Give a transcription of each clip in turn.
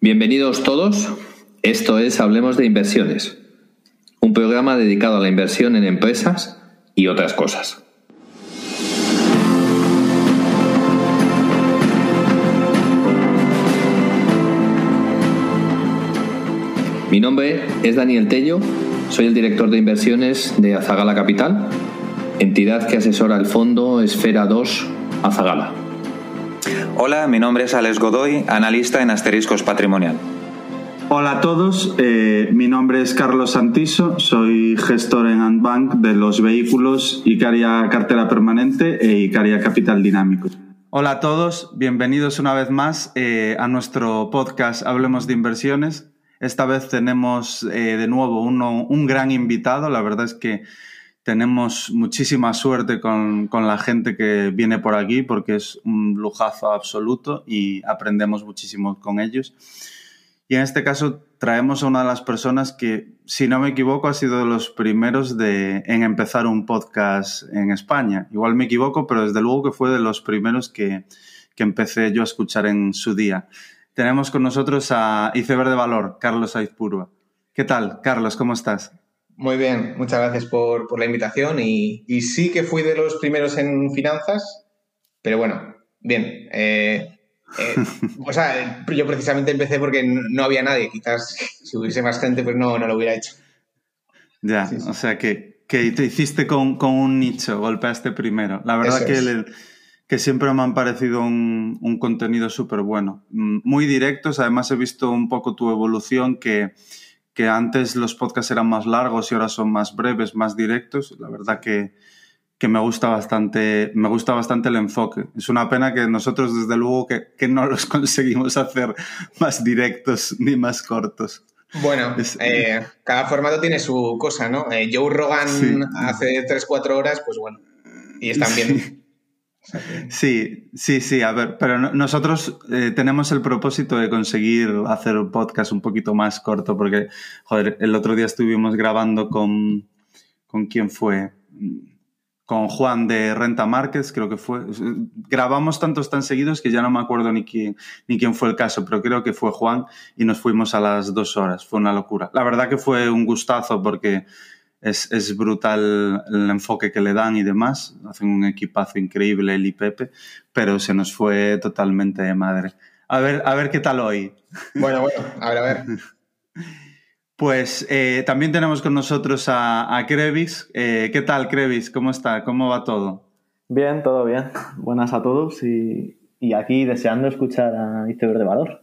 Bienvenidos todos. Esto es Hablemos de Inversiones, un programa dedicado a la inversión en empresas y otras cosas. Mi nombre es Daniel Tello, soy el director de inversiones de Azagala Capital, entidad que asesora el fondo Esfera 2 Azagala. Hola, mi nombre es Alex Godoy, analista en Asteriscos Patrimonial. Hola a todos, eh, mi nombre es Carlos Santiso, soy gestor en Antbank de los vehículos Icaria Cartera Permanente e Icaria Capital Dinámico. Hola a todos, bienvenidos una vez más eh, a nuestro podcast Hablemos de Inversiones. Esta vez tenemos eh, de nuevo un gran invitado, la verdad es que tenemos muchísima suerte con, con, la gente que viene por aquí porque es un lujazo absoluto y aprendemos muchísimo con ellos. Y en este caso traemos a una de las personas que, si no me equivoco, ha sido de los primeros de, en empezar un podcast en España. Igual me equivoco, pero desde luego que fue de los primeros que, que empecé yo a escuchar en su día. Tenemos con nosotros a Iceberg de Valor, Carlos Aizpurua. ¿Qué tal, Carlos? ¿Cómo estás? Muy bien, muchas gracias por, por la invitación y, y, sí que fui de los primeros en finanzas, pero bueno, bien. Eh, eh, o sea, yo precisamente empecé porque no había nadie, quizás si hubiese más gente pues no, no lo hubiera hecho. Ya, sí, sí. o sea que, que, te hiciste con, con, un nicho, golpeaste primero. La verdad que, que siempre me han parecido un, un contenido súper bueno. Muy directos, además he visto un poco tu evolución que que antes los podcasts eran más largos y ahora son más breves, más directos. La verdad que, que me gusta bastante, me gusta bastante el enfoque. Es una pena que nosotros, desde luego, que, que no los conseguimos hacer más directos ni más cortos. Bueno, eh, cada formato tiene su cosa, ¿no? Eh, Joe Rogan sí. hace 3-4 horas, pues bueno, y están bien. Sí. Sí, sí, sí, a ver, pero nosotros eh, tenemos el propósito de conseguir hacer un podcast un poquito más corto, porque, joder, el otro día estuvimos grabando con, ¿con quién fue? Con Juan de Renta Márquez, creo que fue. Grabamos tantos tan seguidos que ya no me acuerdo ni quién, ni quién fue el caso, pero creo que fue Juan y nos fuimos a las dos horas. Fue una locura. La verdad que fue un gustazo porque es, es, brutal el enfoque que le dan y demás. Hacen un equipazo increíble él y Pepe, pero se nos fue totalmente de madre. A ver, a ver qué tal hoy. Bueno, bueno, a ver, a ver. Pues eh, también tenemos con nosotros a, a Krevis. Eh, ¿Qué tal, Krevis? ¿Cómo está? ¿Cómo va todo? Bien, todo bien. Buenas a todos y, y aquí deseando escuchar a Iceberg de Valor.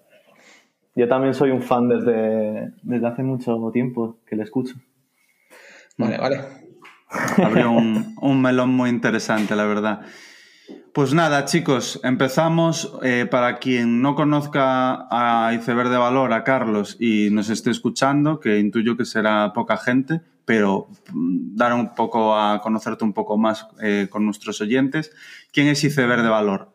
Yo también soy un fan desde, desde hace mucho tiempo que le escucho. Vale, vale. Abrió un, un, melón muy interesante, la verdad. Pues nada, chicos, empezamos. Eh, para quien no conozca a Iceberg de Valor, a Carlos, y nos esté escuchando, que intuyo que será poca gente, pero mm, dar un poco a conocerte un poco más eh, con nuestros oyentes. ¿Quién es Iceberg de Valor?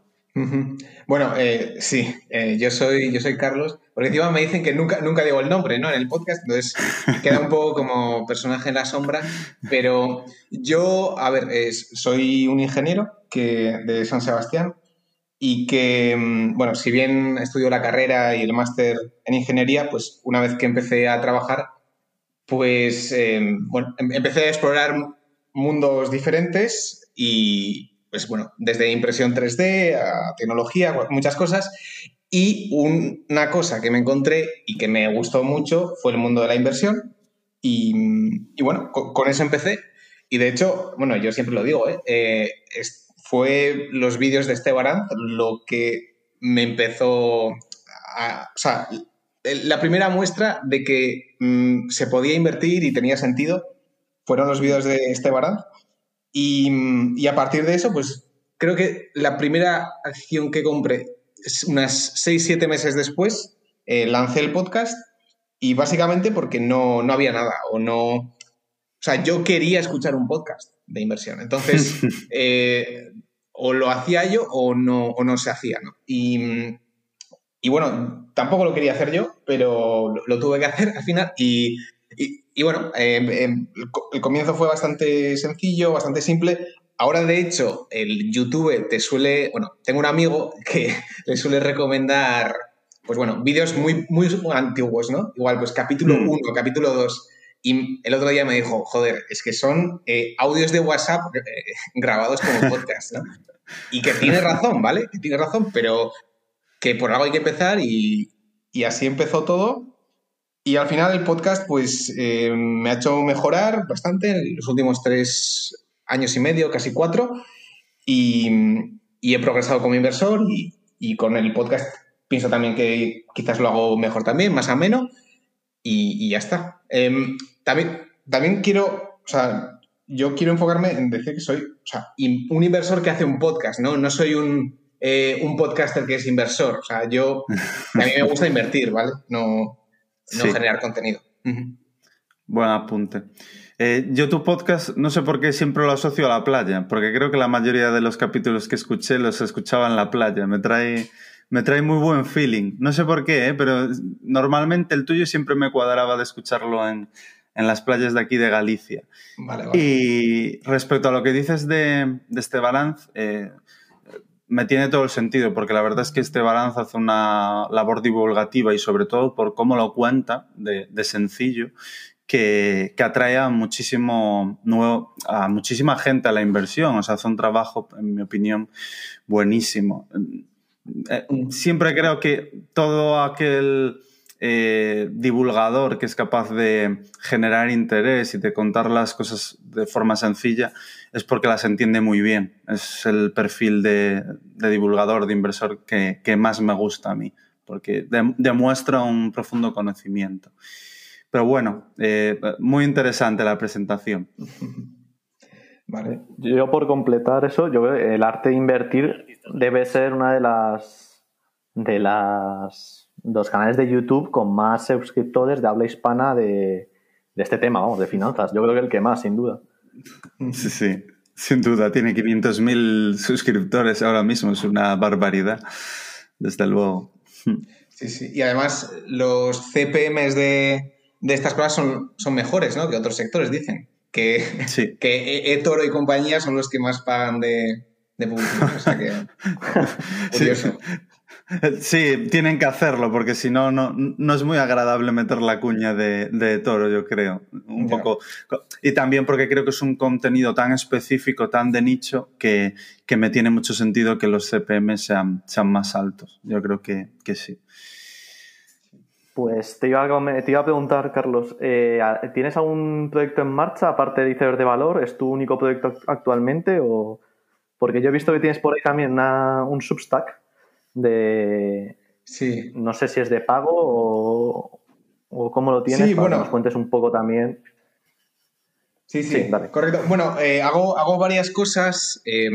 Bueno, eh, sí, eh, yo, soy, yo soy Carlos, porque encima me dicen que nunca, nunca digo el nombre ¿no? en el podcast, entonces queda un poco como personaje en la sombra, pero yo, a ver, es, soy un ingeniero que, de San Sebastián y que, mm, bueno, si bien estudio la carrera y el máster en ingeniería, pues una vez que empecé a trabajar, pues, eh, bueno, em, empecé a explorar mundos diferentes y, pues bueno, desde impresión 3D a tecnología, muchas cosas. Y un, una cosa que me encontré y que me gustó mucho fue el mundo de la inversión. Y, bueno, con, eso empecé. Y de hecho, bueno, yo siempre lo digo, ¿eh? Eh, fue los vídeos de Esteban lo que me empezó a... O sea, la primera muestra de que mmm, se podía invertir y tenía sentido fueron los vídeos de Esteban y, y, a partir de eso, pues creo que la primera acción que compré, unas 6-7 meses después, eh, lancé el podcast y básicamente porque no, no había nada o no... O sea, yo quería escuchar un podcast de inversión. Entonces, eh, o lo hacía yo o no, o no se hacía, ¿no? Y, y, bueno, tampoco lo quería hacer yo, pero lo, lo tuve que hacer al final y, y, y bueno, eh, eh, el comienzo fue bastante sencillo, bastante simple. Ahora, de hecho, el YouTube te suele. Bueno, tengo un amigo que le suele recomendar pues bueno, vídeos muy, muy antiguos, ¿no? Igual, pues capítulo 1, mm. capítulo 2. Y el otro día me dijo, joder, es que son eh, audios de WhatsApp grabados como podcast, ¿no? Y que tiene razón, ¿vale? Que tiene razón, pero que por algo hay que empezar y, y así empezó todo. Y al final el podcast, pues, eh, me ha hecho mejorar bastante en los últimos tres años y medio, casi cuatro. Y, y he progresado como inversor y, y, con el podcast pienso también que quizás lo hago mejor también, más ameno. Y, y ya está. Em, también, también quiero, o sea, yo quiero enfocarme en decir que soy o sea, un inversor que hace un podcast, ¿no? No soy un, eh, un podcaster que es inversor. O sea, yo, a mí me gusta invertir, ¿vale? No, no generar contenido. Buen apunte. Eh, yo tu podcast no sé por qué siempre lo asocio a la playa, porque creo que la mayoría de los capítulos que escuché los escuchaba en la playa. Me trae, me trae muy buen feeling. No sé por qué, ¿eh? pero normalmente el tuyo siempre me cuadraba de escucharlo en, en las playas de aquí de Galicia. Vale, vale. Y respecto a lo que dices de, de este balance, eh, me tiene todo el sentido, porque la verdad es que este balance hace una labor divulgativa y sobre todo por cómo lo cuenta de, de sencillo, que, que, atrae a muchísimo nuevo, a muchísima gente a la inversión. O sea, hace un trabajo, en mi opinión, buenísimo. Eh, siempre creo que todo aquel eh, divulgador que es capaz de generar interés y de contar las cosas de forma sencilla es porque las entiende muy bien. Es el perfil de, de divulgador, de inversor que, que, más me gusta a mí, porque de, demuestra un profundo conocimiento. Pero bueno, eh, muy interesante la presentación. Vale. Yo por completar eso, el arte de invertir debe ser una de las de las dos canales de YouTube con más suscriptores de habla hispana de, de este tema, vamos, de finanzas. Yo creo que el que más, sin duda. Sí, sí, sin duda. Tiene 500.000 suscriptores ahora mismo, es una barbaridad, desde luego. Sí, sí. Y además los CPMs de, de estas cosas son, son mejores ¿no? que otros sectores, dicen. Que, sí. que eToro y compañía son los que más pagan de, de publicidad. O sea que, curioso. Sí. Sí, tienen que hacerlo, porque si no, no es muy agradable meter la cuña de, de toro, yo creo. Un yeah. poco. Y también porque creo que es un contenido tan específico, tan de nicho, que, que me tiene mucho sentido que los CPM sean, sean más altos. Yo creo que, que sí. Pues te iba a, te iba a preguntar, Carlos, eh, ¿tienes algún proyecto en marcha aparte de Iceberg de Valor? ¿Es tu único proyecto actualmente? O... Porque yo he visto que tienes por ahí también una, un Substack de... Sí. No sé si es de pago o, o cómo lo tienes, sí, para bueno. que nos cuentes un poco también. Sí, sí, sí correcto. Bueno, eh, hago, hago varias cosas. Eh,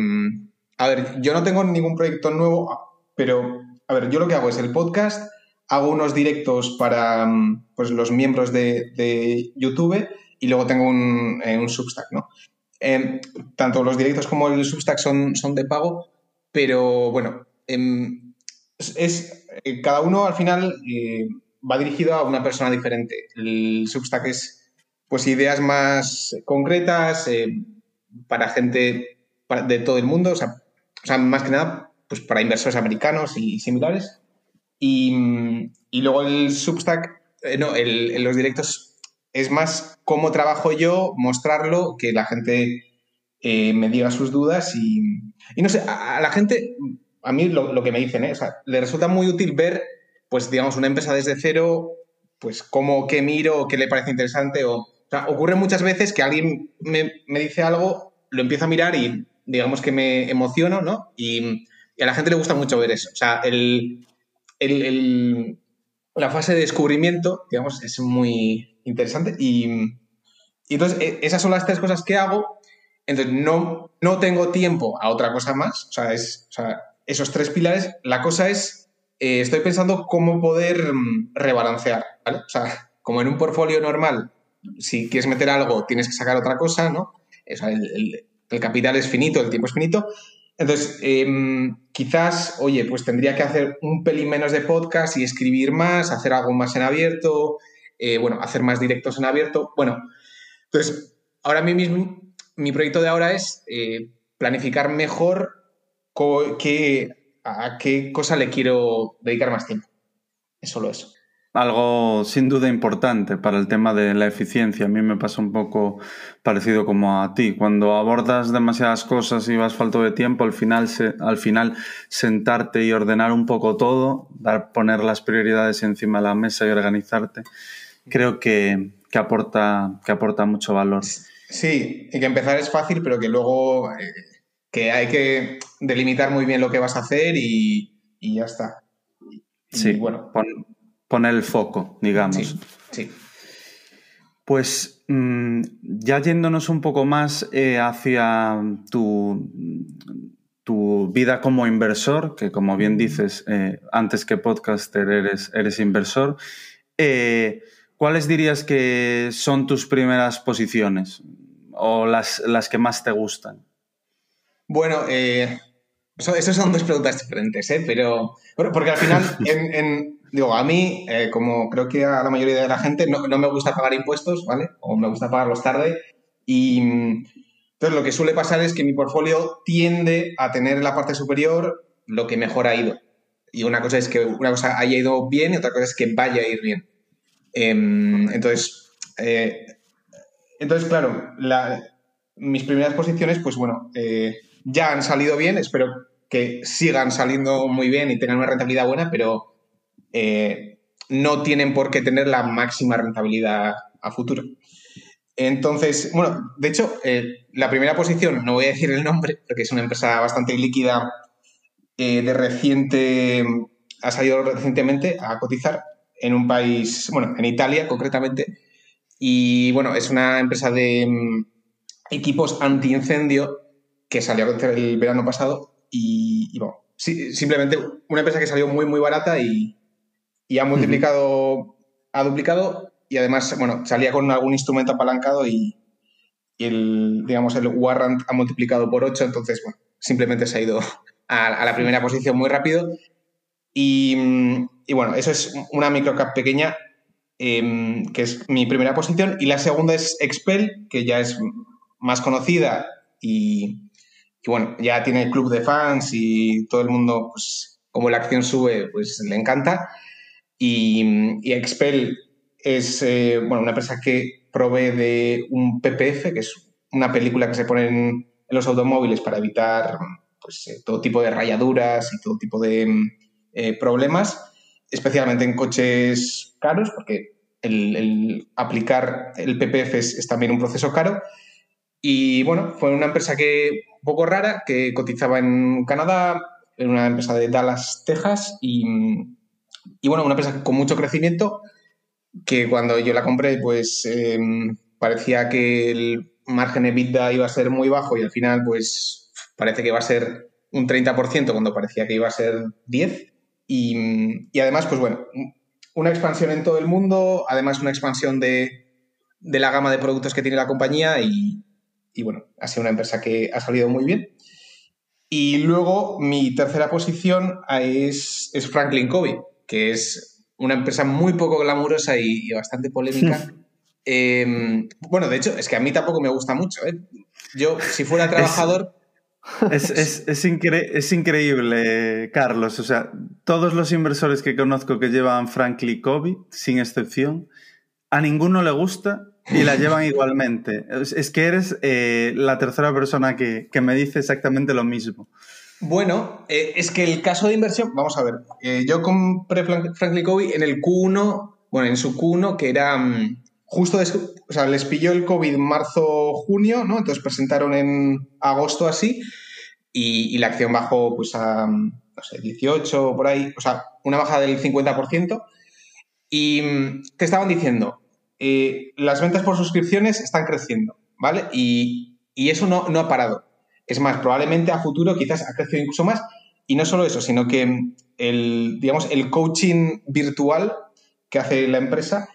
a ver, yo no tengo ningún proyecto nuevo, pero, a ver, yo lo que hago es el podcast, hago unos directos para pues, los miembros de, de YouTube y luego tengo un, eh, un Substack, ¿no? Eh, tanto los directos como el Substack son, son de pago, pero bueno, em, es, eh, cada uno al final eh, va dirigido a una persona diferente. El Substack es pues ideas más concretas eh, para gente de todo el mundo, o sea, más que nada pues para inversores americanos y similares. Y, y luego el Substack, no, el, los directos es más cómo trabajo yo, mostrarlo, que la gente me diga sus dudas y, y no sé, a, la gente, a mí lo, lo que me dicen, ¿eh? o sea, le resulta muy útil ver, pues digamos, una empresa desde cero, pues cómo, qué miro, qué le parece interesante o, ocurre muchas veces que alguien me, me, dice algo, lo empiezo a mirar y digamos que me emociono, ¿no? Y, a la gente le gusta mucho ver eso. O sea, el, el, el, la fase de descubrimiento, digamos, es muy interesante. Y, y, entonces, e, esas son las tres cosas que hago. Entonces, no, no tengo tiempo a otra cosa más. O sea, es, o sea esos tres pilares. La cosa es, eh, estoy pensando cómo poder mm, rebalancear, ¿vale? O sea, como en un portfolio normal, si quieres meter algo, tienes que sacar otra cosa, ¿no? El, capital es finito, el tiempo es finito. Entonces, eh, quizás, oye, pues tendría que hacer un pelín menos de podcast y escribir más, hacer algo más en abierto, eh, bueno, hacer más directos en abierto. Bueno, entonces, ahora mismo, mi proyecto de ahora es eh, planificar mejor qué, a qué cosa le quiero dedicar más tiempo. es solo eso algo sin duda importante para el tema de la eficiencia. A mí me pasa un poco parecido como a ti. Cuando abordas demasiadas cosas y vas falto de tiempo, al final, al final sentarte y ordenar un poco todo, dar, poner las prioridades encima de la mesa y organizarte, creo que, aporta, que aporta mucho valor. Sí, y que empezar es fácil, pero que luego eh, que hay que delimitar muy bien lo que vas a hacer y, ya está. sí, bueno poner el foco, digamos. Sí, Pues mm, ya yéndonos un poco más eh, hacia tu, tu, vida como inversor, que como bien dices, eh, antes que podcaster eres, eres inversor, eh, ¿cuáles dirías que son tus primeras posiciones o las, las que más te gustan? Bueno, esas son dos preguntas diferentes, pero porque al final en digo, a mí, eh, como creo que a la mayoría de la gente, no, me gusta pagar impuestos, ¿vale? O me gusta pagarlos tarde. Y entonces lo que suele pasar es que mi portfolio tiende a tener en la parte superior lo que mejor ha ido. Y una cosa es que una cosa haya ido bien y otra cosa es que vaya a ir bien. Em, entonces, eh, entonces, claro, mis primeras posiciones, pues bueno, eh, ya han salido bien, espero que sigan saliendo muy bien y tengan una rentabilidad buena, pero eh, no tienen por qué tener la máxima rentabilidad a futuro. Entonces, bueno, de hecho, eh, la primera posición, no voy a decir el nombre, porque es una empresa bastante líquida, eh, de reciente, ha salido recientemente a cotizar en un país, bueno, en Italia concretamente, y bueno, es una empresa de mm, equipos antiincendio que salió a el verano pasado y, bueno, simplemente una empresa que salió muy, muy barata y, y ha multiplicado, ha duplicado y además, bueno, salía con algún instrumento apalancado y, el, digamos, el warrant ha multiplicado por 8, entonces, bueno, simplemente se ha ido a, la primera posición muy rápido. Y, bueno, eso es una microcap pequeña, em, que es mi primera posición, y la segunda es Expel, que ya es más conocida y, y bueno, ya tiene el club de fans y todo el mundo, pues como la acción sube, pues le encanta. Y, Expel es eh, bueno, una empresa que provee de un PPF, que es una película que se pone en, los automóviles para evitar pues, eh, todo tipo de rayaduras y todo tipo de eh, problemas, especialmente en coches caros, porque el, aplicar el PPF es, también un proceso caro. Y bueno, fue una empresa que un poco rara, que cotizaba en Canadá, en una empresa de Dallas, Texas, y, y bueno, una empresa con mucho crecimiento que cuando yo la compré, pues em, parecía que el margen EBITDA iba a ser muy bajo y al final, pues parece que va a ser un 30% cuando parecía que iba a ser 10%. Y, además, pues bueno, una expansión en todo el mundo, además una expansión de, la gama de productos que tiene la compañía y, y bueno, ha sido una empresa que ha salido muy bien. Y luego mi tercera posición es, es Franklin Covey que es una empresa muy poco glamurosa y, bastante polémica. Em, bueno, de hecho, es que a mí tampoco me gusta mucho. ¿eh? Yo, si fuera trabajador... Es, es, increíble, Carlos. O sea, todos los inversores que conozco que llevan Franklin Covey, sin excepción, a ninguno le gusta y la llevan igualmente. Es, que eres eh, la tercera persona que, que, me dice exactamente lo mismo. Bueno, eh, es que el caso de inversión, vamos a ver, eh, yo compré Franklin Covey en el Q1, bueno, en su Q1, que era mm, justo, o sea, les pilló el COVID marzo-junio, ¿no? Entonces presentaron en agosto así y, la acción bajó pues a, mm, no sé, 18 por ahí, o sea, una baja del 50%. ¿Y mm, qué estaban diciendo? Eh, las ventas por suscripciones están creciendo, ¿vale? Y, y eso no, no ha parado. Es más, probablemente a futuro quizás ha crecido incluso más. Y no solo eso, sino que el, digamos, el coaching virtual que hace la empresa,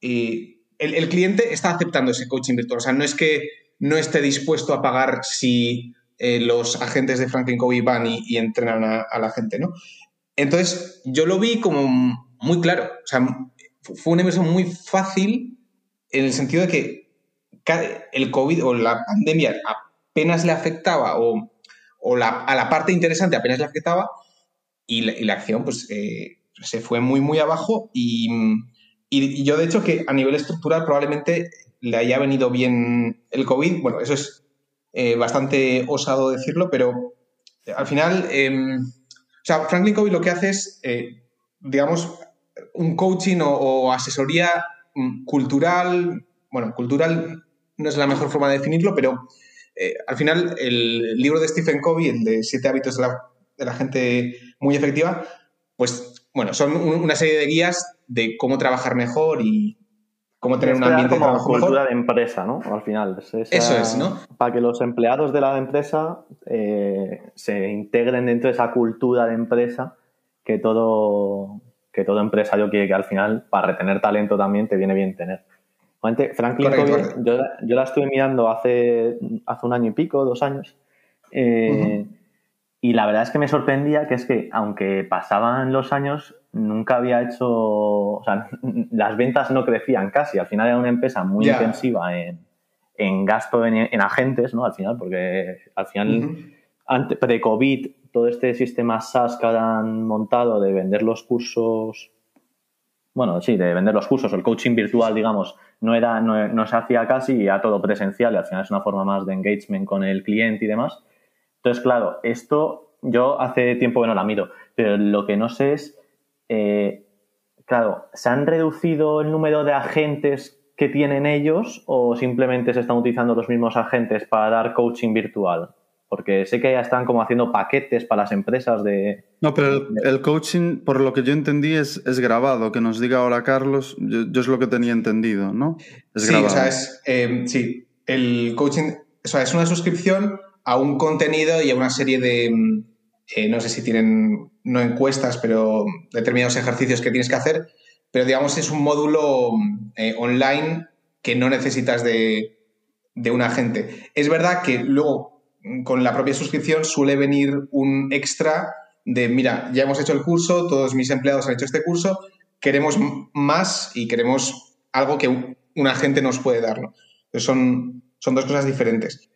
eh, el, cliente está aceptando ese coaching virtual. O sea, no es que no esté dispuesto a pagar si eh, los agentes de Franklin Covey van y, entrenan a, la gente, ¿no? Entonces, yo lo vi como muy claro. O sea, fue una inversión muy fácil en el sentido de que el COVID o la pandemia apenas le afectaba o, a la parte interesante apenas le afectaba y la, acción pues eh, se fue muy, muy abajo y, y, yo de hecho que a nivel estructural probablemente le haya venido bien el COVID. Bueno, eso es eh, bastante osado decirlo, pero al final, em, o sea, Franklin Covey lo que hace es, eh, digamos, un coaching o, asesoría mm, cultural, bueno, cultural no es la mejor forma de definirlo, pero eh, al final el libro de Stephen Covey, el de Siete hábitos de la, de la gente muy efectiva, pues bueno, son una serie de guías de cómo trabajar mejor y cómo tener un ambiente de trabajo cultura de empresa, ¿no? Al final. Eso es, ¿no? Para que los empleados de la empresa eh, se integren dentro de esa cultura de empresa que todo, que todo empresario quiere que al final, para retener talento también, te viene bien tener. Franklin Covey, yo, yo, la estuve mirando hace, hace un año y pico, dos años, eh, y la verdad es que me sorprendía que es que, aunque pasaban los años, nunca había hecho, o sea, las ventas no crecían casi. Al final era una empresa muy intensiva en, en gasto en, agentes, ¿no? Al final, porque al final, pre-COVID, todo este sistema SaaS que han montado de vender los cursos, bueno, sí, de vender los cursos, el coaching virtual, digamos, no, era, no, no se hacía casi, ya todo presencial y al final es una forma más de engagement con el cliente y demás. Entonces, claro, esto yo hace tiempo que no la miro, pero lo que no sé es, eh, claro, ¿se han reducido el número de agentes que tienen ellos o simplemente se están utilizando los mismos agentes para dar coaching virtual? Porque sé que ya están como haciendo paquetes para las empresas de... No, pero el, coaching, por lo que yo entendí, es, es grabado. Que nos diga ahora Carlos, yo, es lo que tenía entendido, ¿no? Es sí, o sea, es, eh, sí, el coaching, o sea, es una suscripción a un contenido y a una serie de, mm, eh, no sé si tienen, no encuestas, pero determinados ejercicios que tienes que hacer, pero digamos es un módulo mm, eh, online que no necesitas de, de un agente. Es verdad que luego con la propia suscripción suele venir un extra de, mira, ya hemos hecho el curso, todos mis empleados han hecho este curso, queremos más y queremos algo que un, agente nos puede dar. son, son dos cosas diferentes.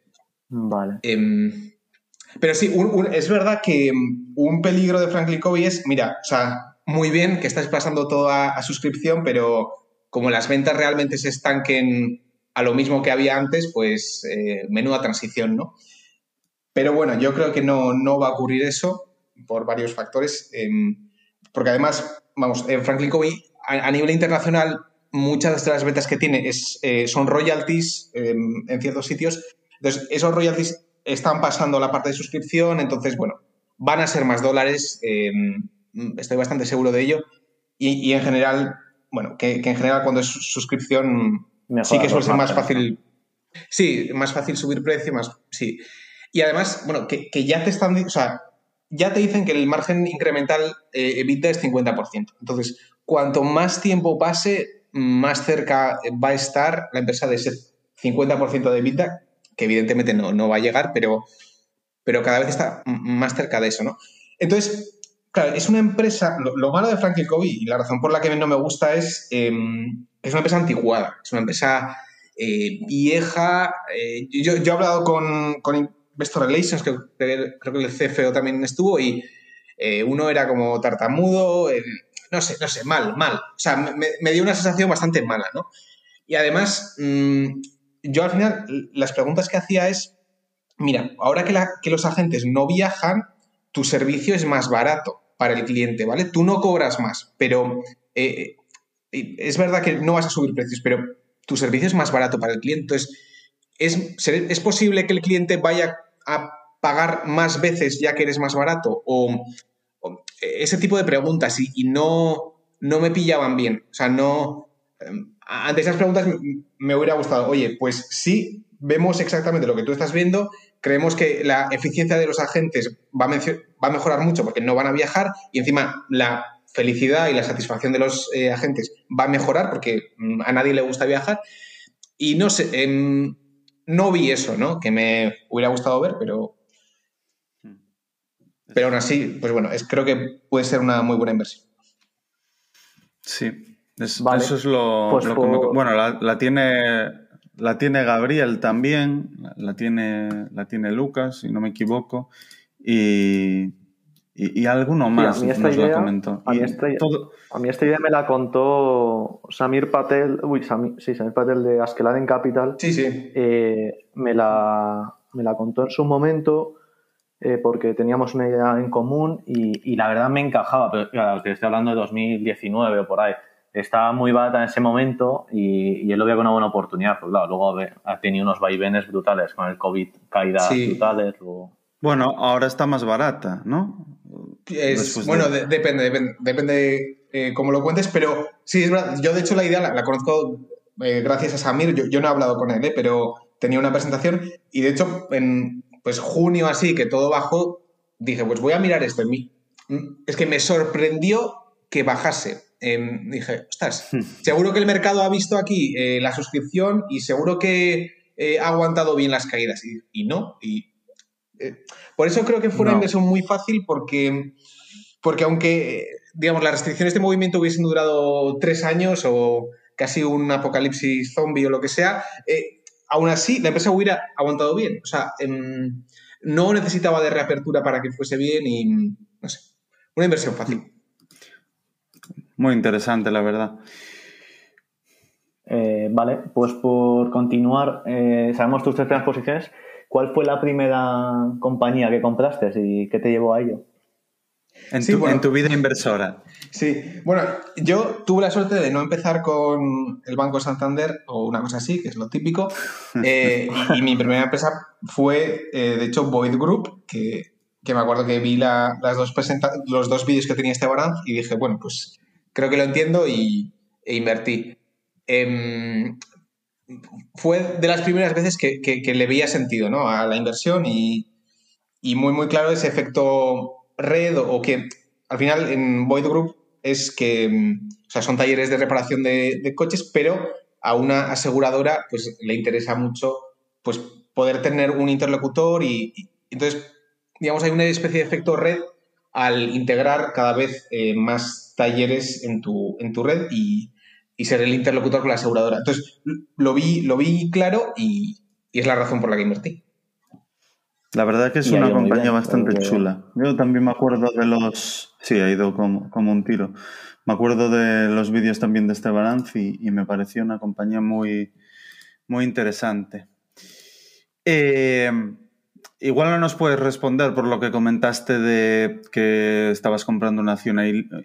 Vale. Em, pero sí, es verdad que em, un peligro de Franklin Covey es, mira, o sea, muy bien que estás pasando todo a, suscripción, pero como las ventas realmente se estanquen a lo mismo que había antes, pues eh, menuda transición, ¿no? Pero bueno, yo creo que no, no va a ocurrir eso por varios factores, em, porque además, vamos, en Franklin Covey, a, nivel internacional, muchas de las ventas que tiene es, eh, son royalties en ciertos sitios, entonces, esos royalties están pasando a la parte de suscripción, entonces, bueno, van a ser más dólares, em, estoy bastante seguro de ello, y, en general, bueno, que, en general cuando es suscripción sí que suele ser más fácil, sí, más fácil subir precio, más, sí. Y además, bueno, que, ya te están, o sea, ya te dicen que el margen incremental eh, evita es 50%. Entonces, cuanto más tiempo pase, más cerca va a estar la empresa de ser 50% de EBITDA que evidentemente no, no va a llegar, pero, pero cada vez está más cerca de eso, ¿no? Entonces, claro, es una empresa, lo, malo de Franklin Covey y la razón por la que no me gusta es que es una empresa anticuada, es una empresa eh, vieja. Eh, yo, yo, he hablado con Investor Relations, que creo que el CFO también estuvo, y eh, uno era como tartamudo, no sé, no sé, mal, mal. O sea, me, dio una sensación bastante mala, ¿no? Y además, mm, yo al final las preguntas que hacía es, mira, ahora que, los agentes no viajan, tu servicio es más barato para el cliente, ¿vale? Tú no cobras más, pero eh, eh, es verdad que no vas a subir precios, pero tu servicio es más barato para el cliente. Entonces, ¿es, ¿es posible que el cliente vaya a pagar más veces ya que eres más barato? O, ese tipo de preguntas y, no, no me pillaban bien. O sea, no... Em, ante esas preguntas me hubiera gustado, oye, pues sí, vemos exactamente lo que tú estás viendo, creemos que la eficiencia de los agentes va a, mejorar mucho porque no van a viajar y encima la felicidad y la satisfacción de los eh, agentes va a mejorar porque mm, a nadie le gusta viajar. Y no sé, em, no vi eso, ¿no? Que me hubiera gustado ver, pero... Pero aún así, pues bueno, es, creo que puede ser una muy buena inversión. Sí, eso es lo, pues que me, Bueno, la, tiene, la tiene Gabriel también, la tiene, la tiene Lucas, si no me equivoco. Y, Y, alguno más a mí esta idea, A mí, esta, idea me la contó Samir Patel, uy, sí, Samir Patel de Askeladen Capital. Sí, sí. Eh, me, la, me la contó en su momento eh, porque teníamos una idea en común y, la verdad me encajaba, pero claro, te estoy hablando de 2019 o por ahí. Estaba muy barata en ese momento y, él lo veía con una buena oportunidad. Pues claro, luego ha tenido unos vaivenes brutales con el COVID, caídas brutales. Bueno, ahora está más barata, ¿no? Bueno, depende, depende, depende eh, cómo lo cuentes, pero sí, es verdad. Yo, de hecho, la idea la, conozco eh, gracias a Samir. Yo, no he hablado con él, eh, pero tenía una presentación y, de hecho, en pues junio así, que todo bajó, dije, pues voy a mirar esto. En mí. Es que me sorprendió que bajase. Em, dije, ostras, hmm. seguro que el mercado ha visto aquí la suscripción y seguro que ha aguantado bien las caídas. Y, no, y por eso creo que fue una inversión muy fácil porque, porque aunque, digamos, las restricciones de movimiento hubiesen durado tres años o casi un apocalipsis zombie o lo que sea, eh, aún así la empresa hubiera aguantado bien. O sea, em, no necesitaba de reapertura para que fuese bien y, no sé, una inversión fácil. Muy interesante, la verdad. Eh, vale, pues por continuar, eh, sabemos tus tres posiciones. ¿Cuál fue la primera compañía que compraste y qué te llevó a ello? En, tu, vida inversora. Sí, bueno, yo tuve la suerte de no empezar con el Banco Santander o una cosa así, que es lo típico. Eh, y, mi primera empresa fue, eh, de hecho, Void Group, que, me acuerdo que vi las dos los dos vídeos que tenía este Baranz y dije, bueno, pues creo que lo entiendo y, e invertí. Em, fue de las primeras veces que, le veía sentido ¿no? a la inversión y, muy, muy claro ese efecto red o, que al final en Void Group es que o sea, son talleres de reparación de, coches, pero a una aseguradora pues le interesa mucho pues poder tener un interlocutor y, entonces digamos hay una especie de efecto red al integrar cada vez eh, más talleres en tu, en tu red y, y ser el interlocutor con la aseguradora. Entonces, lo vi, lo vi claro y, es la razón por la que invertí. La verdad que es una compañía bastante chula. Yo también me acuerdo de los... Sí, ha ido como, como un tiro. Me acuerdo de los vídeos también de este balance y, me pareció una compañía muy, muy interesante. Eh, igual no nos puedes responder por lo que comentaste de que estabas comprando una acción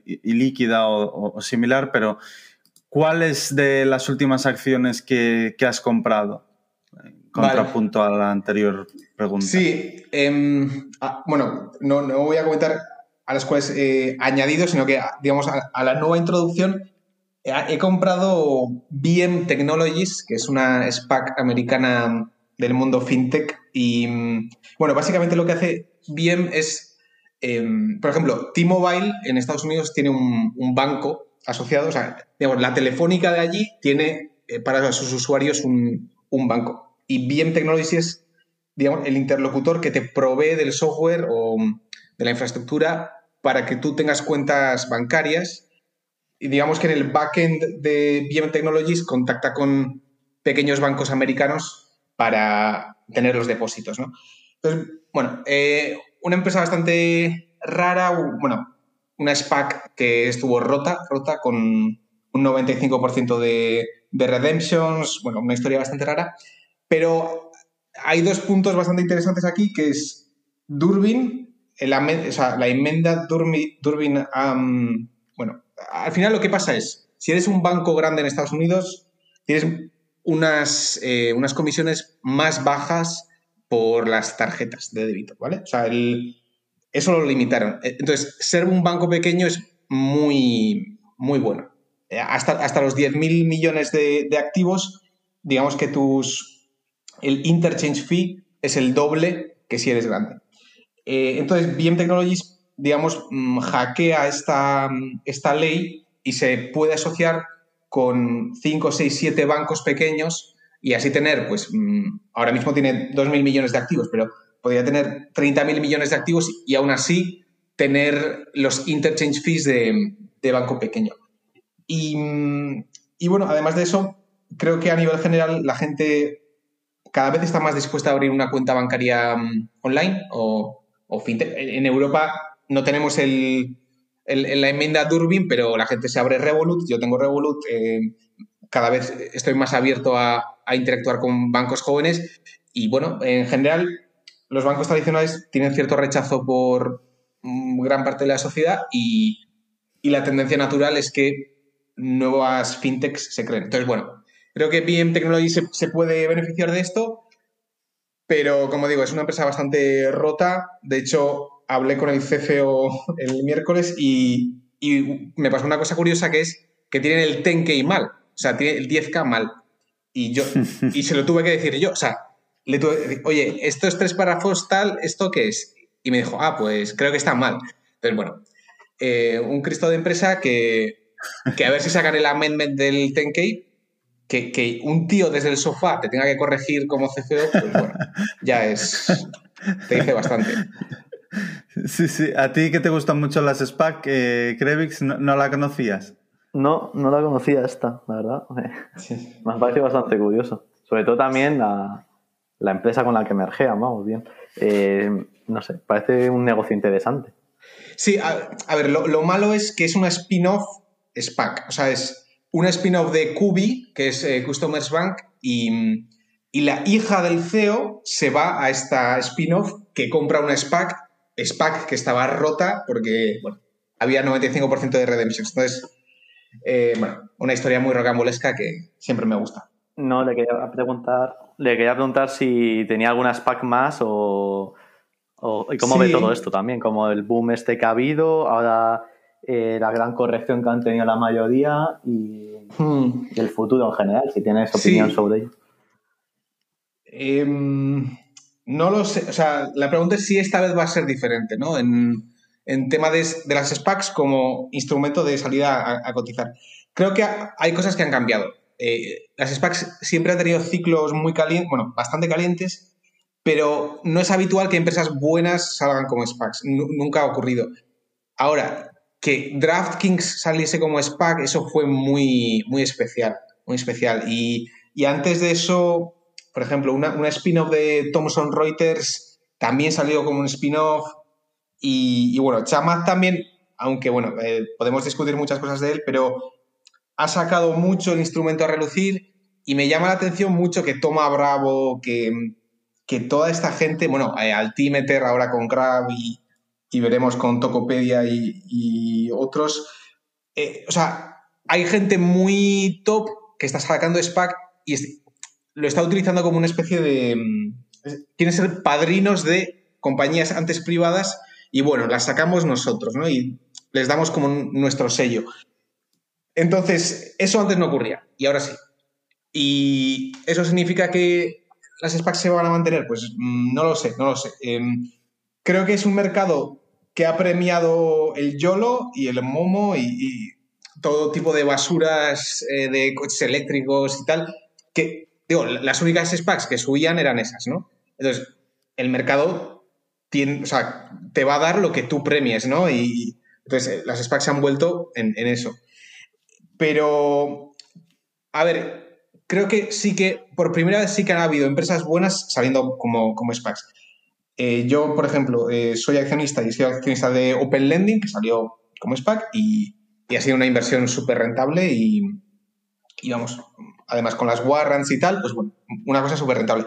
ilíquida o, o similar, pero ¿Cuáles de las últimas acciones que, has comprado? contrapunto a la anterior pregunta. Sí, ah, bueno, no, voy a comentar a las cuales he añadido, sino que, digamos, a, la nueva introducción he, comprado BM Technologies, que es una SPAC americana del mundo fintech. Y, bueno, básicamente lo que hace BM es, em, por ejemplo, T-Mobile en Estados Unidos tiene un banco asociado, o digamos, la telefónica de allí tiene eh, para sus usuarios un, banco. Y bien Technologies es, digamos, el interlocutor que te provee del software o de la infraestructura para que tú tengas cuentas bancarias. Y digamos que en el backend de BM Technologies contacta con pequeños bancos americanos para tener los depósitos, ¿no? Entonces, bueno, eh, una empresa bastante rara, bueno, una SPAC que estuvo rota, rota con un 95% de, de redemptions, bueno, una historia bastante rara, pero hay dos puntos bastante interesantes aquí, que es Durbin, o sea, la enmienda Durbin, Durbin bueno, al final lo que pasa es, si eres un banco grande en Estados Unidos, tienes unas, eh, unas comisiones más bajas por las tarjetas de débito, ¿vale? O sea, el, eso lo limitaron. Eh, entonces, ser un banco pequeño es muy, muy bueno. Eh, hasta, hasta los 10.000 millones de, activos, digamos que tus, el interchange fee es el doble que si eres grande. Eh, entonces, BM Technologies, digamos, mm, hackea esta, esta ley y se puede asociar con 5, 6, 7 bancos pequeños y así tener, pues, mm, ahora mismo tiene 2.000 millones de activos, pero podría tener 30.000 millones de activos y aún así tener los interchange fees de, banco pequeño. Y, bueno, además de eso, creo que a nivel general la gente cada vez está más dispuesta a abrir una cuenta bancaria mm, online o, o fintech. En Europa no tenemos el, la enmienda Durbin, pero la gente se abre Revolut, yo tengo Revolut, eh, cada vez estoy más abierto a, interactuar con bancos jóvenes y bueno, en general los bancos tradicionales tienen cierto rechazo por mm, gran parte de la sociedad y, y la tendencia natural es que nuevas fintechs se creen. Entonces, bueno, creo que BM Technology se, se puede beneficiar de esto, pero como digo, es una empresa bastante rota. De hecho, hablé con el CFO el miércoles y, me pasó una cosa curiosa que es que tienen el 10K mal, o sea, tiene el 10K mal. Y yo, y se lo tuve que decir yo, o sea, le tuve que decir, oye, estos tres párrafos tal, ¿esto qué es? Y me dijo, ah, pues creo que está mal. Entonces, bueno, eh, un Cristo de empresa que, que a ver si sacan el amendment del 10K, que, que, un tío desde el sofá te tenga que corregir como CFO, pues bueno, ya es, te dice bastante. Sí, sí. ¿A ti que te gustan mucho las SPAC, eh, Krevix, no, la conocías? No, no la conocía esta, la verdad. Me ha parecido bastante curioso. Sobre todo también la, empresa con la que mergea, vamos bien. Eh, no sé, parece un negocio interesante. Sí, a, ver, lo, malo es que es una spin-off SPAC. O sea, es una spin-off de Kubi, que es eh, Customers Bank, y, y la hija del CEO se va a esta spin-off que compra una SPAC SPAC que estaba rota porque bueno, había 95% de redemptions. Entonces, eh, bueno, una historia muy rocambolesca que siempre me gusta. No, le quería preguntar, le quería preguntar si tenía alguna SPAC más o, y cómo ve todo esto también, como el boom este que ha habido, ahora eh, la gran corrección que han tenido la mayoría y, hmm. el futuro en general, si tienes opinión sobre ello. Eh, no lo sé, o sea, la pregunta es si esta vez va a ser diferente, ¿no? En, tema de, las SPACs como instrumento de salida a, cotizar. Creo que hay cosas que han cambiado. Eh, las SPACs siempre han tenido ciclos muy calientes, bueno, bastante calientes, pero no es habitual que empresas buenas salgan como SPACs. nunca ha ocurrido. Ahora, que DraftKings saliese como SPAC, eso fue muy, muy especial, muy especial. Y, y antes de eso, por ejemplo, una, spin-off de Thomson Reuters también salió como un spin-off. Y, bueno, Chamath también, aunque bueno, eh, podemos discutir muchas cosas de él, pero ha sacado mucho el instrumento a relucir y me llama la atención mucho que Toma Bravo, que, que toda esta gente, bueno, eh, Altimeter ahora con Grab y, veremos con Tokopedia y, otros, eh, o sea, hay gente muy top que está sacando SPAC y lo está utilizando como una especie de... Quieren ser padrinos de compañías antes privadas y bueno, las sacamos nosotros, ¿no? Y les damos como nuestro sello. Entonces, eso antes no ocurría y ahora sí. ¿Y eso significa que las SPACs se van a mantener? Pues mm, no lo sé, no lo sé. Em, creo que es un mercado que ha premiado el YOLO y el MOMO y, todo tipo de basuras eh, de coches eléctricos y tal, que digo, las únicas SPACs que subían eran esas, ¿no? Entonces, el mercado te va a dar lo que tú premies, ¿no? Y entonces eh, las SPACs se han vuelto en, eso. Pero, a ver, creo que sí que, por primera vez sí que han habido empresas buenas saliendo como, como SPACs. Eh, yo, por ejemplo, eh, soy accionista y soy accionista de Open Lending, que salió como SPAC y, ha sido una inversión súper rentable y, y vamos, además con las warrants y tal, pues bueno, una cosa súper rentable.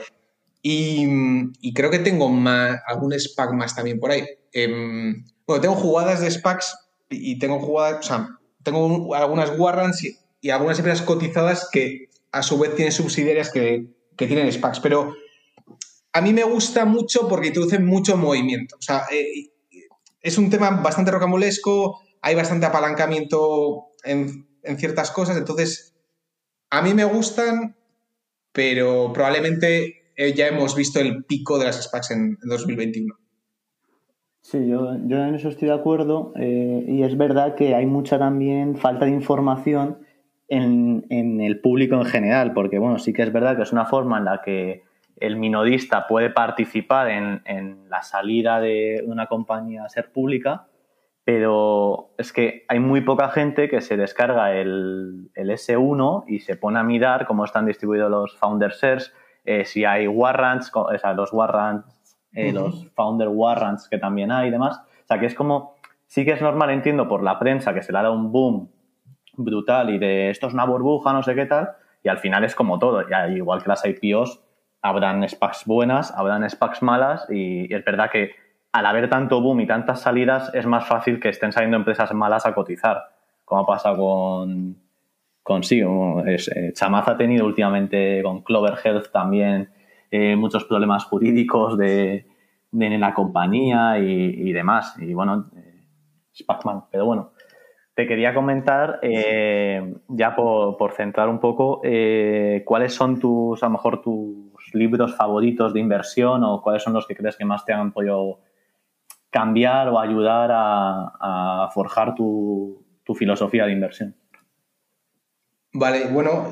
Y, creo que tengo más, algún SPAC más también por ahí. Em, bueno, tengo jugadas de SPACs y tengo jugadas, o sea, tengo algunas warrants y, algunas empresas cotizadas que a su vez tienen subsidiarias que, tienen SPACs, pero a mí me gusta mucho porque introducen mucho movimiento. O sea, eh, es un tema bastante rocambolesco, hay bastante apalancamiento en, en ciertas cosas, entonces a mí me gustan, pero probablemente eh, ya hemos visto el pico de las SPACs en, 2021. Sí, yo, en eso estoy de acuerdo eh, y es verdad que hay mucha también falta de información en, el público en general, porque bueno, sí que es verdad que es una forma en la que el minodista puede participar en, en la salida de una compañía a ser pública, pero es que hay muy poca gente que se descarga el, S1 y se pone a mirar cómo están distribuidos los founder eh, si hay warrants, o sea, los warrants, eh, los founder warrants que también hay y demás. O sea, que es como Sí que es normal, entiendo, por la prensa que se le ha dado un boom brutal y de esto es una burbuja, no sé qué tal, y al final es como todo, ya, igual que las IPOs, habrán SPACs buenas, habrán SPACs malas y es verdad que al haber tanto boom y tantas salidas es más fácil que estén saliendo empresas malas a cotizar, como pasa con, con sí, es, eh, Chamaz ha tenido últimamente con Clover Health también eh, muchos problemas jurídicos de, la compañía y, demás. Y bueno, eh, pero bueno. Te quería comentar, eh, ya por, por, centrar un poco, cuáles son tus, a lo mejor, tus libros favoritos de inversión o cuáles son los que crees que más te han podido cambiar o ayudar a, forjar tu, filosofía de inversión. Vale, bueno,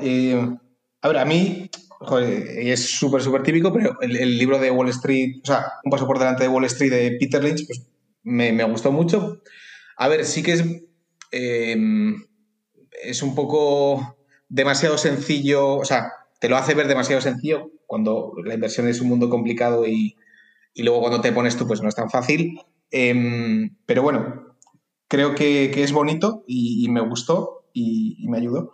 a ver, a mí es súper, súper típico, pero el, libro de Wall Street, o sea, Un paso por delante de Wall Street de Peter Lynch, pues me, gustó mucho. A ver, sí que es, em, es un poco demasiado sencillo, o sea, te lo hace ver demasiado sencillo cuando la inversión es un mundo complicado y, luego cuando te pones tú, pues no es tan fácil. Em, pero bueno, creo que, es bonito y, me gustó y me ayudó.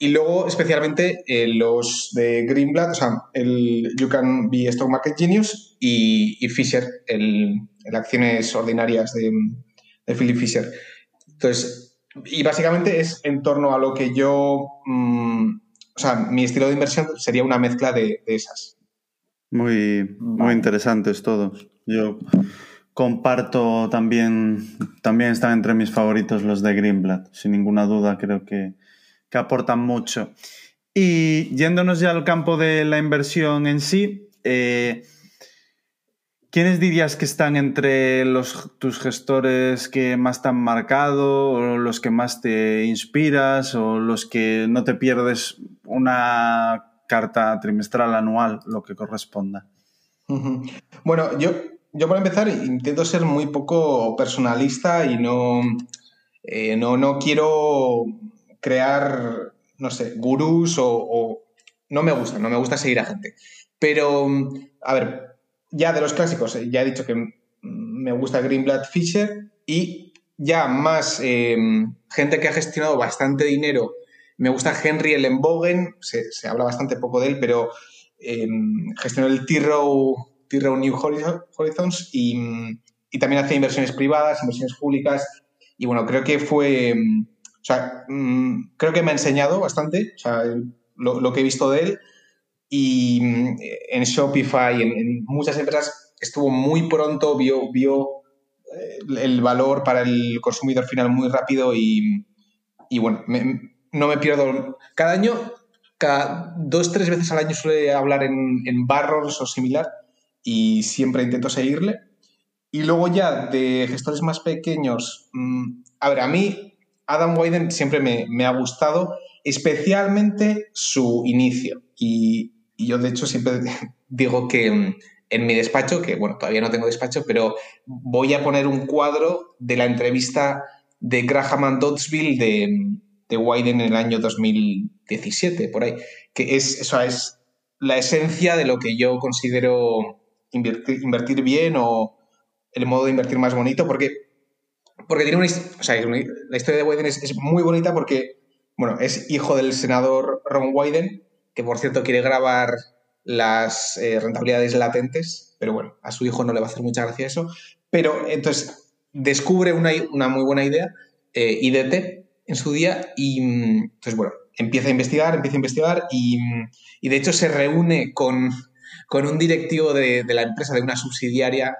Y luego, especialmente, eh, los de Greenblatt, o sea, el You Can Be Stock Market Genius y, Fisher, el, Acciones Ordinarias de, Philip Fisher. Entonces, y básicamente es en torno a lo que yo, mm, o sea, mi estilo de inversión sería una mezcla de, esas. Muy, muy interesantes todos. Yo comparto también, también están entre mis favoritos los de Greenblatt, sin ninguna duda, creo que que aportan mucho. Y yéndonos ya al campo de la inversión en sí, eh, ¿quiénes dirías que están entre los, tus gestores que más te han marcado, o los que más te inspiras, o los que no te pierdes una carta trimestral, anual, lo que corresponda? Bueno, yo, yo para empezar intento ser muy poco personalista y no, eh, no, no quiero crear, no sé, gurús o, No me gusta, no me gusta seguir a gente. Pero, a ver, ya de los clásicos, eh, ya he dicho que me gusta Greenblatt Fisher y ya más em, gente que ha gestionado bastante dinero. Me gusta Henry Ellenbogen, se, se habla bastante poco de él, pero em, gestionó el T-Row, New Horizons y, y, también hace inversiones privadas, inversiones públicas. Y bueno, creo que fue em, sea, mm, creo que me ha enseñado bastante, o sea, lo, que he visto de él. Y mm, en Shopify, en, en, muchas empresas, estuvo muy pronto, vio, vio eh, el valor para el consumidor final muy rápido y, y bueno, no me pierdo. Cada año, cada dos, tres veces al año suele hablar en, en Barrons o similar y siempre intento seguirle. Y luego ya de gestores más pequeños, mm, a ver, a mí Adam Wyden siempre me, ha gustado, especialmente su inicio. Y, yo, de hecho, siempre digo que mm, en mi despacho, que bueno, todavía no tengo despacho, pero voy a poner un cuadro de la entrevista de Graham and Doddsville de, de Wyden en el año 2017, por ahí, que es, eso es la esencia de lo que yo considero invertir, invertir bien o el modo de invertir más bonito, porque porque tiene una, o sea, la historia de Wyden es, muy bonita porque, bueno, es hijo del senador Ron Wyden, que por cierto quiere grabar las eh, rentabilidades latentes, pero bueno, a su hijo no le va a hacer mucha gracia eso. Pero entonces descubre una, muy buena idea, eh, IDT, en su día, y entonces, bueno, empieza a investigar, empieza a investigar, y, de hecho se reúne con, con un directivo de la empresa, de una subsidiaria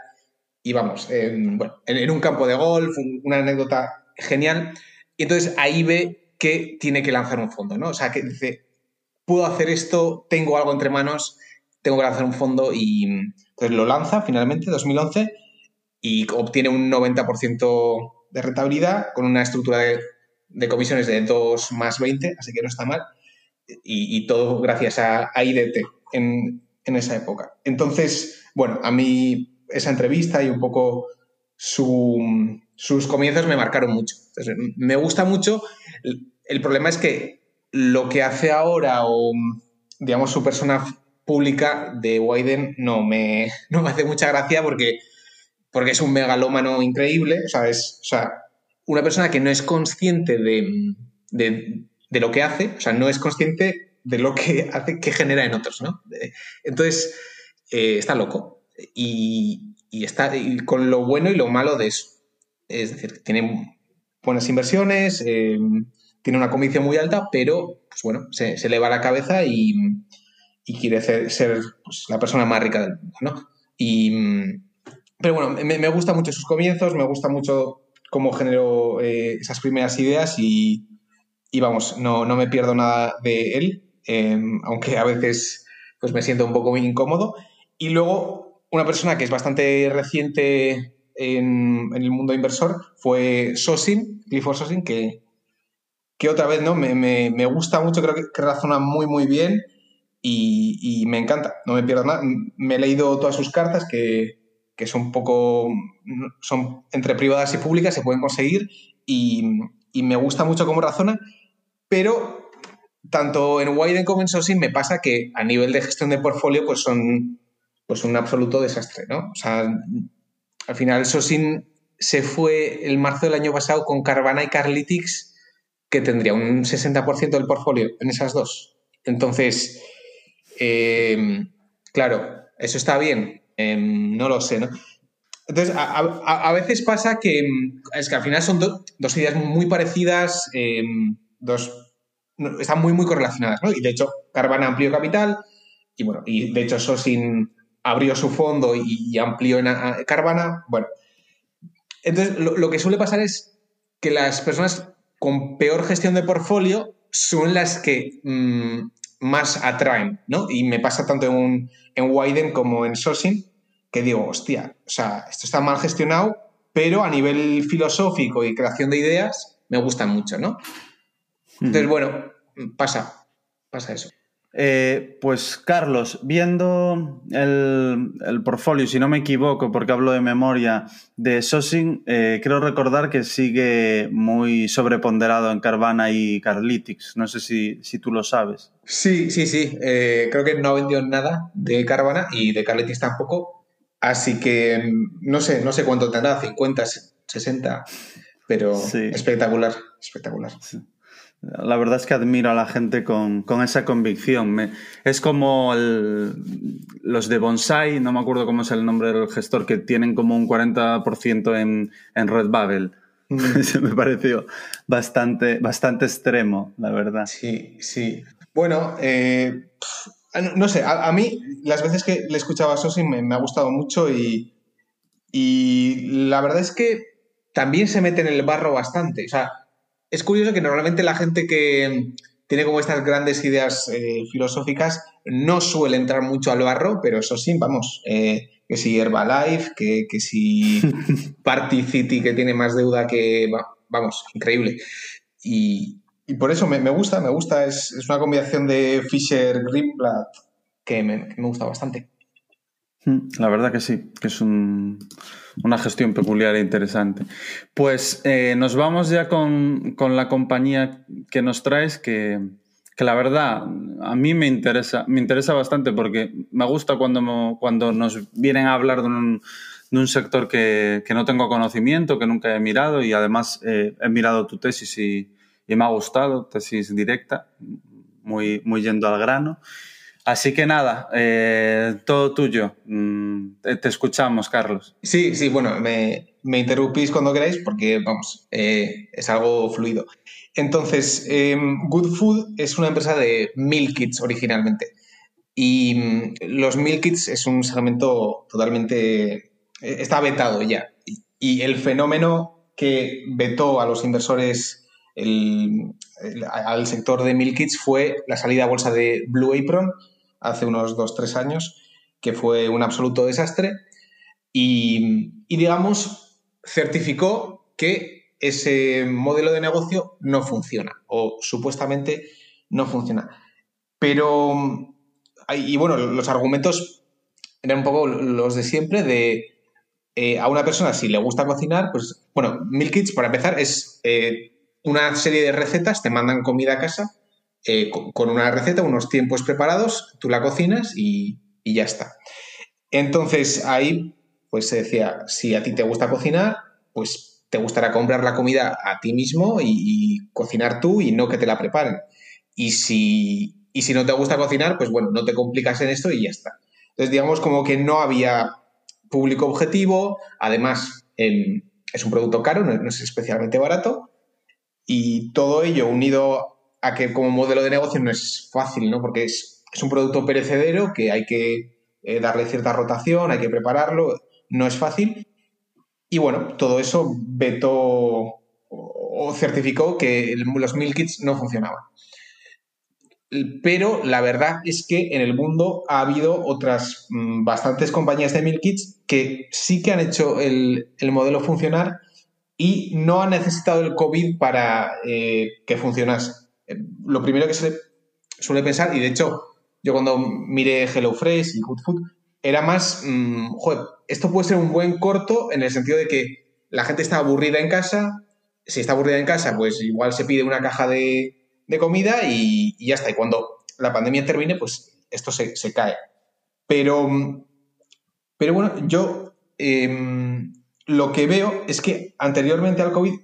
y vamos, en, bueno, en, un campo de golf, una anécdota genial. Y entonces ahí ve que tiene que lanzar un fondo, ¿no? O sea, que dice, puedo hacer esto, tengo algo entre manos, tengo que lanzar un fondo y entonces lo lanza finalmente, 2011, y obtiene un 90% de rentabilidad con una estructura de, comisiones de 2 más 20, así que no está mal. Y, todo gracias a, IDT en esa época. Entonces, bueno, a mí esa entrevista y un poco sus comienzos me marcaron mucho. me gusta mucho. El, problema es que lo que hace ahora o, digamos, su persona pública de Wyden no me, no me hace mucha gracia porque porque es un megalómano increíble, o sea, es, o sea, una persona que no es consciente de, de, lo que hace, o sea, no es consciente de lo que hace, que genera en otros, ¿no? Entonces, eh, está loco y, está con lo bueno y lo malo de eso. Es decir, tiene buenas inversiones, eh, tiene una convicción muy alta, pero, pues bueno, se, se le va la cabeza y, quiere ser, ser pues, la persona más rica del mundo, ¿no? Y, pero bueno, me, me, gusta mucho sus comienzos, me gusta mucho cómo generó eh, esas primeras ideas y, y vamos, no, no, me pierdo nada de él, eh, aunque a veces pues me siento un poco muy incómodo. Y luego, una persona que es bastante reciente en, el mundo inversor fue Sosin, Clifford Sosin, que, que otra vez ¿no? me, me, me gusta mucho, creo que, que razona muy, muy bien y, y, me encanta, no me pierdo nada. Me he leído todas sus cartas que, que son un poco, son entre privadas y públicas, se pueden conseguir y, y me gusta mucho cómo razona, pero tanto en Widen como en Sosin me pasa que a nivel de gestión de portfolio pues son pues un absoluto desastre, ¿no? O sea, al final Sosin se fue el marzo del año pasado con Carvana y Carlytics que tendría un 60% del portfolio en esas dos. Entonces, eh, claro, eso está bien, eh, no lo sé, ¿no? Entonces, a, veces pasa que es que al final son do, dos ideas muy parecidas, dos, están muy, muy correlacionadas, ¿no? Y de hecho, Carvana amplió capital y bueno, y de hecho Sosin abrió su fondo y, y amplió en a, Carvana, bueno. Entonces, lo, lo, que suele pasar es que las personas con peor gestión de portfolio son las que mmm, más atraen, ¿no? Y me pasa tanto en, en Widen como en Sosin, que digo, hostia, o sea, esto está mal gestionado, pero a nivel filosófico y creación de ideas me gustan mucho, ¿no? Entonces, bueno, pasa, pasa eso. Eh, pues Carlos, viendo el, el, portfolio, si no me equivoco, porque hablo de memoria, de Sosin, eh, creo recordar que sigue muy sobreponderado en Carvana y Carlytics. No sé si, si tú lo sabes. Sí, sí, sí. Eh, creo que no vendió nada de Carvana y de Carlytics tampoco. Así que no sé, no sé cuánto tendrá, 50, 60, pero sí. espectacular, espectacular. Sí. La verdad es que admiro a la gente con, con esa convicción. Me, es como el, los de Bonsai, no me acuerdo cómo es el nombre del gestor, que tienen como un 40% en, en Redbubble. Mm. Eso me pareció bastante, bastante extremo, la verdad. Sí, sí. Bueno, eh, no, no, sé, a, a, mí las veces que le escuchaba a Sosi me, me ha gustado mucho y, y la verdad es que también se mete en el barro bastante. O sea, es curioso que normalmente la gente que tiene como estas grandes ideas eh, filosóficas no suele entrar mucho al barro, pero eso sí, vamos, eh, que si Herbalife, que, que si Party City, que tiene más deuda que, vamos, increíble. Y, y por eso me, me, gusta, me gusta, es, es, una combinación de Fisher Greenblatt que me, que me gusta bastante. Mm, la verdad que sí, que es un, una gestión peculiar e interesante. Pues eh, nos vamos ya con, con, la compañía que nos traes, que, que, la verdad a mí me interesa, me interesa bastante porque me gusta cuando, cuando nos vienen a hablar de un, de un sector que, que, no tengo conocimiento, que nunca he mirado y además eh, he mirado tu tesis y, y, me ha gustado, tesis directa, muy, muy yendo al grano. Así que nada, eh, todo tuyo. Mm, te escuchamos, Carlos. Sí, sí, bueno, me, interrumpís cuando queráis porque, vamos, eh, es algo fluido. Entonces, eh, Good Food es una empresa de meal kits originalmente. Y mm, los meal kits es un segmento totalmente... Eh, está vetado ya. Y, el fenómeno que vetó a los inversores al sector de meal kits fue la salida a bolsa de Blue Apron, hace unos dos, tres años, que fue un absoluto desastre y, y, digamos, certificó que ese modelo de negocio no funciona o supuestamente no funciona. Pero, y bueno, los argumentos eran un poco los de siempre de eh, a una persona si le gusta cocinar, pues bueno, Meal Kits para empezar es eh, una serie de recetas, te mandan comida a casa eh, con una receta, unos tiempos preparados, tú la cocinas y, y, ya está. Entonces, ahí pues se decía, si a ti te gusta cocinar, pues te gustará comprar la comida a ti mismo y, cocinar tú y no que te la preparen. Y si, y si no te gusta cocinar, pues bueno, no te complicas en esto y ya está. Entonces, digamos como que no había público objetivo, además es un producto caro, no, es especialmente barato, y todo ello unido a que como modelo de negocio no es fácil, ¿no? Porque es, es un producto perecedero que hay que eh, darle cierta rotación, hay que prepararlo, no es fácil. Y bueno, todo eso vetó o certificó que los meal kits no funcionaban. Pero la verdad es que en el mundo ha habido otras mm, bastantes compañías de meal kits que sí que han hecho el, modelo funcionar y no han necesitado el COVID para eh, que funcionase. Eh, lo primero que se suele pensar, y de hecho yo cuando miré HelloFresh y Good Food, era más, mm, esto puede ser un buen corto en el sentido de que la gente está aburrida en casa, si está aburrida en casa, pues igual se pide una caja de, comida y, ya está. Y cuando la pandemia termine, pues esto se, cae. Pero, pero bueno, yo em, lo que veo es que anteriormente al COVID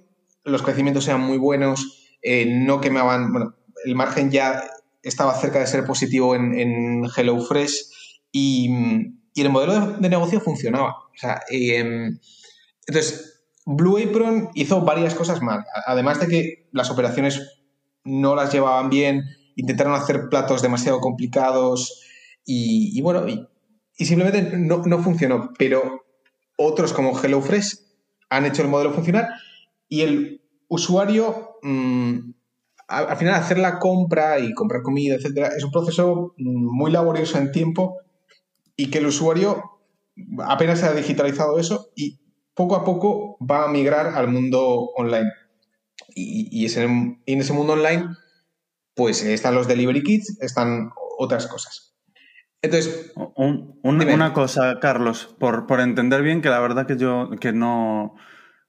los crecimientos eran muy buenos, eh, no quemaban, bueno, el margen ya estaba cerca de ser positivo en, HelloFresh y, el modelo de, negocio funcionaba. Em, entonces, Blue Apron hizo varias cosas mal. Además de que las operaciones no las llevaban bien, intentaron hacer platos demasiado complicados y, bueno, y, simplemente no, funcionó. Pero otros como HelloFresh han hecho el modelo funcionar y el usuario mm, al final hacer la compra y comprar comida, etcétera, es un proceso muy laborioso en tiempo y que el usuario apenas se ha digitalizado eso y poco a poco va a migrar al mundo online. Y, en ese mundo online, pues están los delivery kits, están otras cosas. Entonces. una cosa, Carlos, por, por, entender bien, que la verdad que yo que no,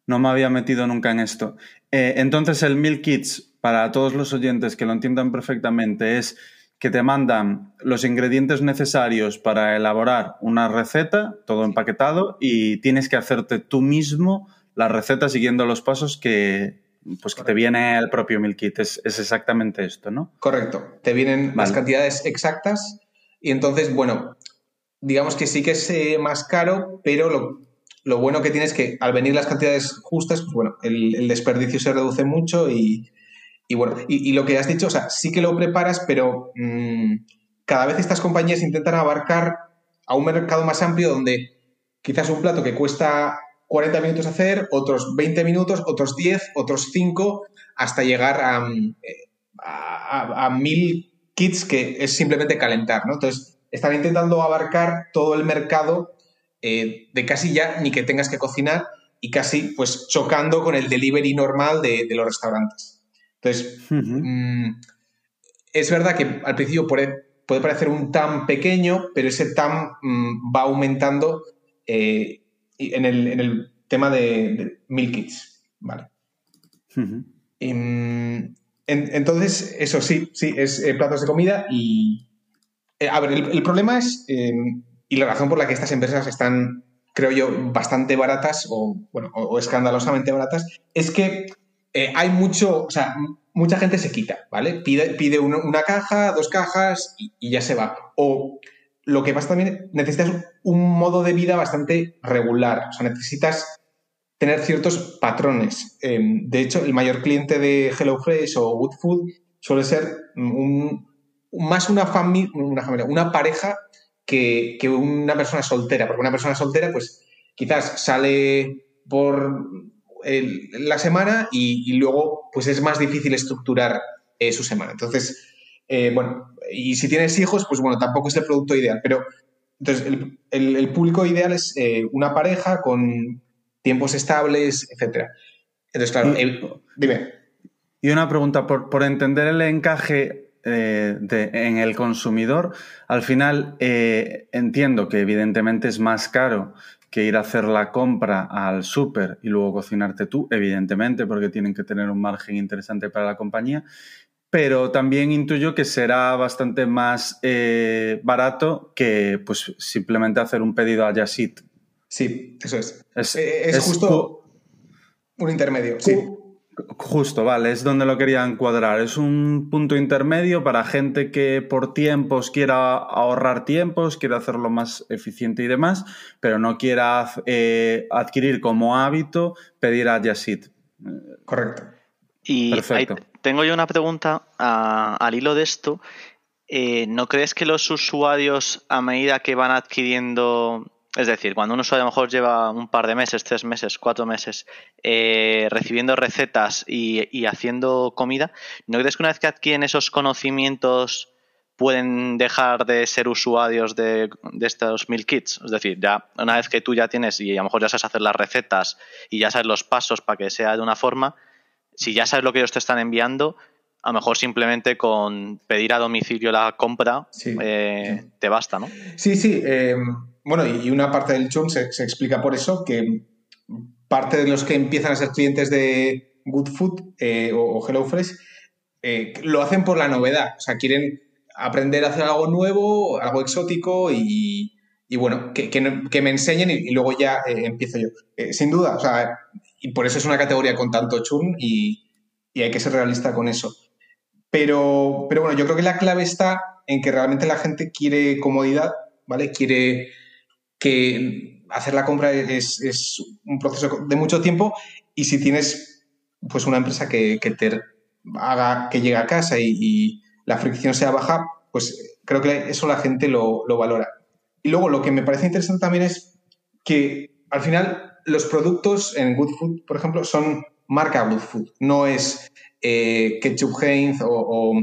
no me había metido nunca en esto. Eh, entonces, el Milk Kits para todos los oyentes que lo entiendan perfectamente, es que te mandan los ingredientes necesarios para elaborar una receta, todo empaquetado, y tienes que hacerte tú mismo la receta siguiendo los pasos que, pues que te viene el propio Meal Kit. Es, exactamente esto, ¿no? Correcto. Te vienen las cantidades exactas y entonces, bueno, digamos que sí que es eh, más caro, pero lo, bueno que tienes es que al venir las cantidades justas, pues bueno, el desperdicio se reduce mucho y, bueno, y, lo que has dicho, o sea, sí que lo preparas, pero mm, cada vez estas compañías intentan abarcar a un mercado más amplio donde quizás un plato que cuesta 40 minutos hacer, otros 20 minutos, otros 10, otros 5, hasta llegar a, mm, a, mil kits que es simplemente calentar, ¿no? Entonces, están intentando abarcar todo el mercado eh, de casi ya ni que tengas que cocinar y casi pues chocando con el delivery normal de los restaurantes. Entonces, mm, es verdad que al principio puede, parecer un TAM pequeño, pero ese TAM mm, va aumentando eh, en, el, tema de, Milk Kits. Vale. Mm, entonces, eso sí, sí, es eh, platos de comida y. A ver, el, problema es, y la razón por la que estas empresas están, creo yo, bastante baratas o, bueno, o escandalosamente baratas, es que eh, hay mucho, o sea, mucha gente se quita, ¿vale? Pide, pide una, caja, dos cajas y, ya se va. O lo que pasa también, necesitas un modo de vida bastante regular, o sea, necesitas tener ciertos patrones. Em, de hecho, el mayor cliente de HelloFresh o Woodfood suele ser más una, familia, una familia, una pareja que, que una persona soltera, porque una persona soltera, pues quizás sale por la semana y, luego pues es más difícil estructurar eh, su semana. Entonces, eh, bueno, y si tienes hijos, pues bueno, tampoco es el producto ideal, pero entonces el, público ideal es eh, una pareja con tiempos estables, etcétera. Entonces, claro, dime. Y una pregunta, por, por entender el encaje en el consumidor, al final entiendo que evidentemente es más caro que ir a hacer la compra al súper y luego cocinarte tú, evidentemente, porque tienen que tener un margen interesante para la compañía. Pero también intuyo que será bastante más eh, barato que pues, simplemente hacer un pedido a Yasit. Sí, eso es. Es, eh, justo un intermedio, sí. Justo, vale, es donde lo quería encuadrar. Es un punto intermedio para gente que por tiempos quiera ahorrar tiempos, quiera hacerlo más eficiente y demás, pero no quiera eh, adquirir como hábito pedir a Yasit. Correcto. Y tengo yo una pregunta al hilo de esto. Eh, ¿No crees que los usuarios, a medida que van adquiriendo es decir, cuando un usuario a lo mejor lleva un par de meses, tres meses, cuatro meses, eh, recibiendo recetas y, haciendo comida, ¿no crees que una vez que adquieren esos conocimientos pueden dejar de ser usuarios de, estos mil kits? Es decir, ya una vez que tú ya tienes y a lo mejor ya sabes hacer las recetas y ya sabes los pasos para que sea de una forma, si ya sabes lo que ellos te están enviando, a lo mejor simplemente con pedir a domicilio la compra eh, te basta, ¿no? Sí, sí. Eh, bueno, y una parte del churn se, explica por eso, que parte de los que empiezan a ser clientes de Good Food eh, o, HelloFresh eh, lo hacen por la novedad. O sea, quieren aprender a hacer algo nuevo, algo exótico y, bueno, que, me enseñen y, luego ya eh, empiezo yo. sin duda, o sea, y por eso es una categoría con tanto churn y, hay que ser realista con eso. Pero, pero bueno, yo creo que la clave está en que realmente la gente quiere comodidad, ¿vale? Quiere que hacer la compra es, un proceso de mucho tiempo y si tienes pues una empresa que, te haga que llegue a casa y, la fricción sea baja, pues creo que eso la gente lo, valora. Y luego lo que me parece interesante también es que al final los productos en Good Food, por ejemplo, son marca Good Food, no es eh, Ketchup Heinz o,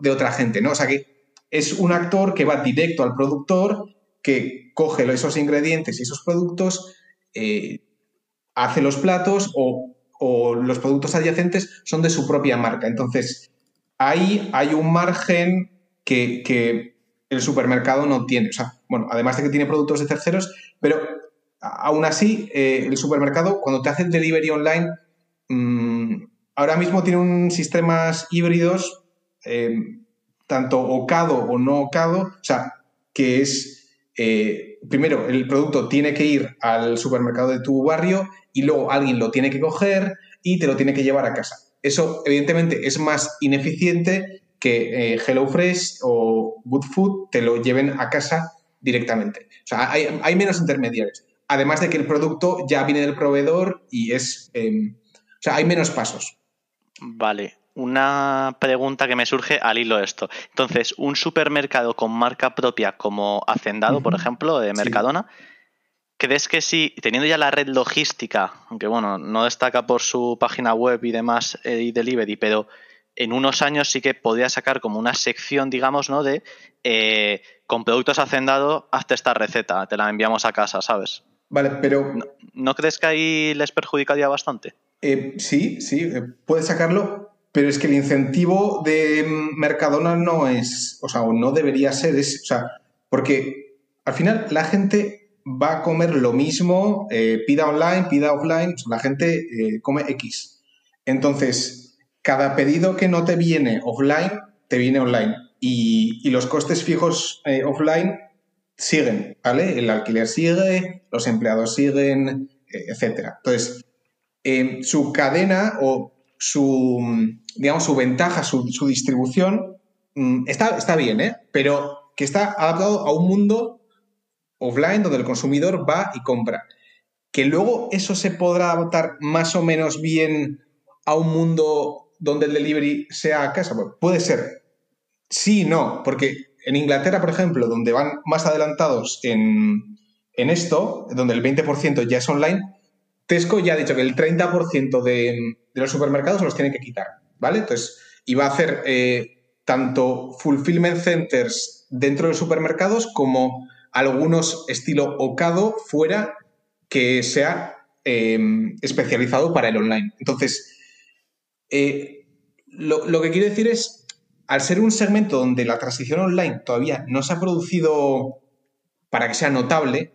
de otra gente, ¿no? O sea que es un actor que va directo al productor que coge esos ingredientes y esos productos, eh, hace los platos o, los productos adyacentes son de su propia marca. Entonces, ahí hay un margen que, el supermercado no tiene. O sea, bueno, además de que tiene productos de terceros, pero aún así, eh, el supermercado, cuando te hace el delivery online, mm, ahora mismo tiene un sistemas híbridos, eh, tanto ocado o no ocado, o sea, que es eh, primero, el producto tiene que ir al supermercado de tu barrio y luego alguien lo tiene que coger y te lo tiene que llevar a casa. Eso, evidentemente, es más ineficiente que eh, HelloFresh o Good Food te lo lleven a casa directamente. O sea, hay, menos intermediarios. Además de que el producto ya viene del proveedor y es... Em, o sea, hay menos pasos. Vale una pregunta que me surge al hilo de esto. Entonces, un supermercado con marca propia como Hacendado, por ejemplo, de Mercadona, ¿crees que si, teniendo ya la red logística, aunque bueno, no destaca por su página web y demás eh, y delivery, pero en unos años sí que podría sacar como una sección, digamos, ¿no? De eh, con productos Hacendado, hazte esta receta, te la enviamos a casa, ¿sabes? Vale, pero... ¿No, crees que ahí les perjudicaría bastante? Eh, sí, sí, puede sacarlo, pero es que el incentivo de Mercadona no es, o sea, no debería ser, es, o sea, porque al final la gente va a comer lo mismo, eh, pida online, pida offline, la gente eh, come X. Entonces, cada pedido que no te viene offline, te viene online. Y, los costes fijos eh, offline siguen, ¿vale? El alquiler sigue, los empleados siguen, etcétera. Entonces, su cadena o su, digamos, su ventaja, su, distribución, mm, está, está bien, ¿eh? pero que está adaptado a un mundo offline donde el consumidor va y compra. Que luego eso se podrá adaptar más o menos bien a un mundo donde el delivery sea a casa. Puede ser. Sí, no, porque en Inglaterra, por ejemplo, donde van más adelantados en, en esto, donde el 20% ya es online, Tesco ya ha dicho que el 30% de, los supermercados los tiene que quitar, ¿vale? Entonces, va a hacer eh, tanto fulfillment centers dentro de supermercados como algunos estilo Ocado fuera que sea em, especializado para el online. Entonces, eh, lo, lo, que quiero decir es, al ser un segmento donde la transición online todavía no se ha producido para que sea notable,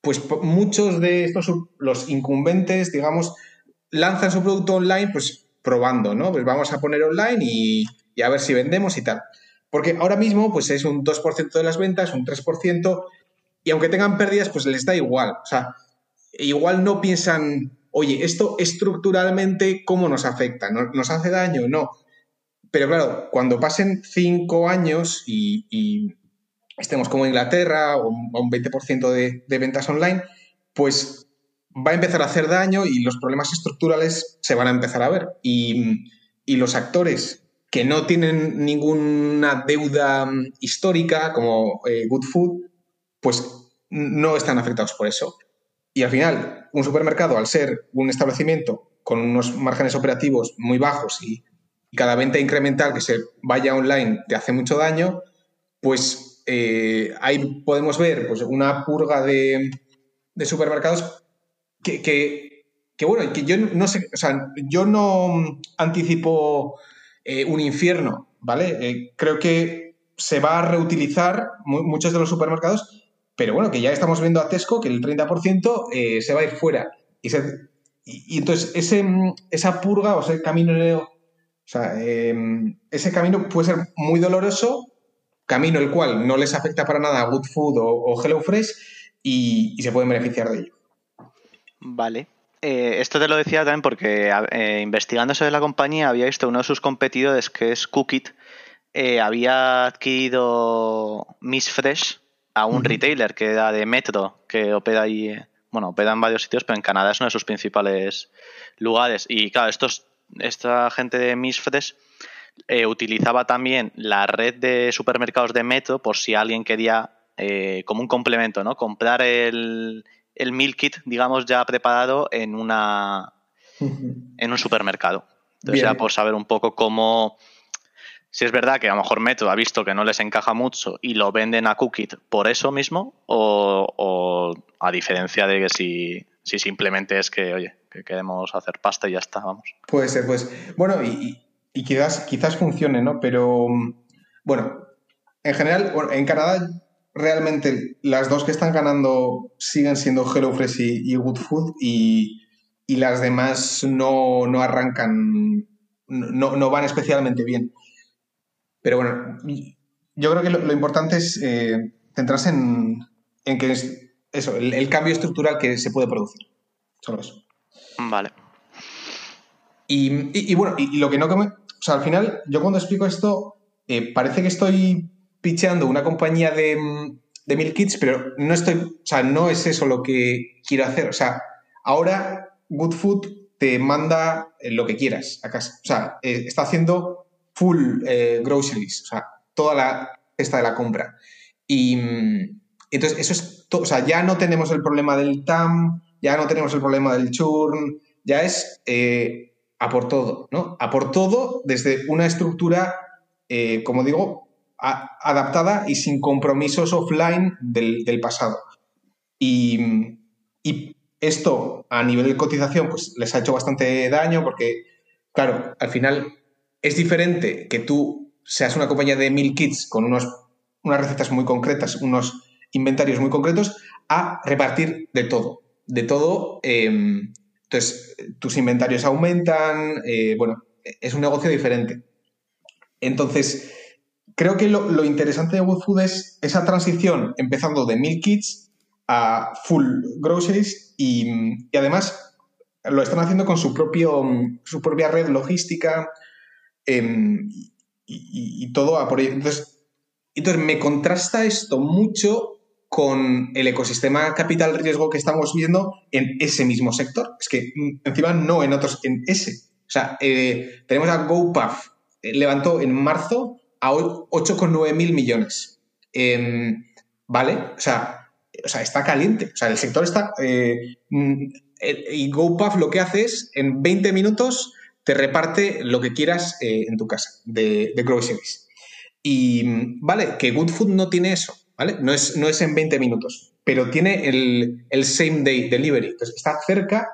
pues muchos de estos, los incumbentes, digamos, lanzan su producto online, pues probando, ¿no? Pues vamos a poner online y, a ver si vendemos y tal. Porque ahora mismo, pues es un 2% de las ventas, un 3%, y aunque tengan pérdidas, pues les da igual. O sea, igual no piensan, oye, esto estructuralmente, ¿cómo nos afecta? ¿Nos hace daño? No. Pero claro, cuando pasen cinco años y, estemos como Inglaterra o un 20% de, de ventas online, pues va a empezar a hacer daño y los problemas estructurales se van a empezar a ver. Y, los actores que no tienen ninguna deuda histórica, como eh, Good Food, pues no están afectados por eso. Y al final, un supermercado, al ser un establecimiento con unos márgenes operativos muy bajos y, cada venta incremental que se vaya online te hace mucho daño, pues eh, ahí podemos ver pues, una purga de, de supermercados que, que, bueno, que yo no sé, o sea, yo no anticipo eh, un infierno, ¿vale? Eh, creo que se va a reutilizar muchos de los supermercados, pero bueno, que ya estamos viendo a Tesco que el 30% eh, se va a ir fuera. Y, y, entonces ese, esa purga o ese camino, o sea, ese camino puede ser muy doloroso, camino el cual no les afecta para nada a Good Food o, o HelloFresh y, y se pueden beneficiar de ello. Vale. Eh, esto te lo decía también porque eh, investigando sobre la compañía había visto uno de sus competidores que es Cookit eh, había adquirido Miss Fresh a un retailer que era de Metro que opera ahí bueno opera en varios sitios pero en Canadá es uno de sus principales lugares. Y claro estos esta gente de Miss Fresh utilizaba también la red de supermercados de Metro por si alguien quería como un complemento no comprar el el meal kit, digamos, ya preparado en una en un supermercado. Entonces, ya por saber un poco cómo. Si es verdad que a lo mejor Metro ha visto que no les encaja mucho y lo venden a Cookit por eso mismo, o, a diferencia de que si, si, simplemente es que, oye, que queremos hacer pasta y ya está, vamos. Puede ser, pues. Bueno, y, y quizás, quizás funcione, ¿no? Pero bueno, en general, en Canadá realmente las dos que están ganando siguen siendo HelloFresh y, y Good Food y, las demás no, arrancan, no, van especialmente bien. Pero bueno, yo creo que lo, importante es eh, centrarse en, que es eso, el, cambio estructural que se puede producir. Solo eso. Vale. Y, bueno, y, lo que no... O sea, al final, yo cuando explico esto, eh, parece que estoy picheando una compañía de, de Milk Kits, pero no estoy, o sea, no es eso lo que quiero hacer. O sea, ahora Good Food te manda eh, lo que quieras a casa. O sea, eh, está haciendo full eh, groceries, o sea, toda la cesta de la compra. Y mm, entonces, eso es. O sea, ya no tenemos el problema del TAM, ya no tenemos el problema del churn, ya es a por todo, ¿no? A por todo desde una estructura, como digo, adaptada y sin compromisos offline del, pasado. Y, esto a nivel de cotización pues les ha hecho bastante daño porque, claro, al final es diferente que tú seas una compañía de mil kits con unos, unas recetas muy concretas, unos inventarios muy concretos, a repartir de todo. De todo. Em, entonces, tus inventarios aumentan, eh, bueno, es un negocio diferente. Entonces, creo que lo, interesante de Good Food es esa transición empezando de mil kits a full groceries y, además lo están haciendo con su, propio, su propia red logística em, y, todo a por Entonces, entonces, me contrasta esto mucho con el ecosistema capital riesgo que estamos viendo en ese mismo sector. Es que mm, encima no en otros, en ese. O sea, eh, tenemos a GoPuff, eh, levantó en marzo a 8,9 mil millones. Em, ¿Vale? O sea, o sea, está caliente. O sea, el sector está... Eh, mm, y GoPuff lo que hace es, en 20 minutos, te reparte lo que quieras eh, en tu casa de, de groceries. Y, ¿vale? Que Good Food no tiene eso, ¿vale? No es, no es en 20 minutos, pero tiene el, same day delivery. Entonces, está cerca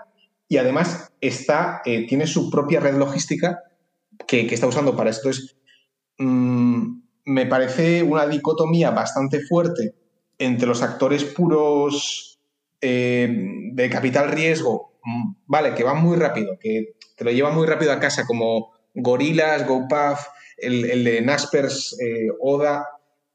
y además está, eh, tiene su propia red logística que, que, está usando para esto. Mm, me parece una dicotomía bastante fuerte entre los actores puros eh, de capital riesgo, mm, vale, que van muy rápido, que te lo llevan muy rápido a casa, como Gorilas, GoPuff, el, de Naspers, eh, Oda,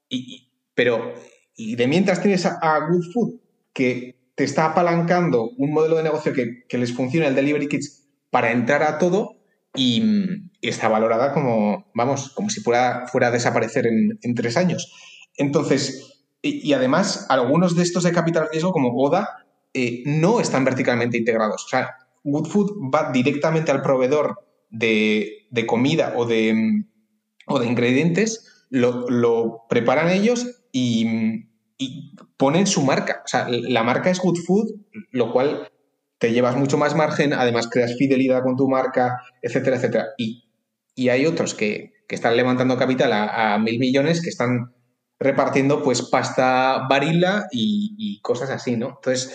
y, pero y de mientras tienes a, Good Food que te está apalancando un modelo de negocio que, les funciona el Delivery Kits para entrar a todo y, está valorada como, vamos, como si fuera, fuera a desaparecer en, tres años. Entonces, y, además, algunos de estos de capital riesgo, como Oda, eh, no están verticalmente integrados. O sea, Good Food va directamente al proveedor de, comida o de, o de ingredientes, lo, preparan ellos y, ponen su marca. O sea, la marca es Good Food, lo cual te llevas mucho más margen, además creas fidelidad con tu marca, etcétera, etcétera. Y, hay otros que, están levantando capital a, mil millones que están repartiendo pues pasta varila y, cosas así, ¿no? Entonces,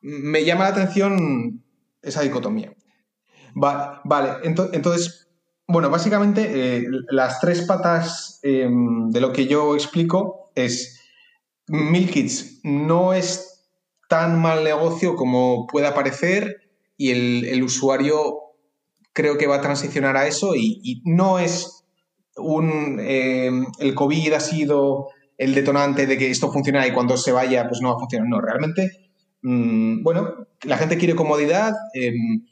me llama la atención esa dicotomía. vale, entonces, bueno, básicamente eh, las tres patas em, de lo que yo explico es Milkits no es tan mal negocio como pueda parecer y el, usuario creo que va a transicionar a eso y, no es un... Em, el COVID ha sido el detonante de que esto funcione y cuando se vaya pues no va a funcionar. No, realmente, mm, bueno, la gente quiere comodidad, em,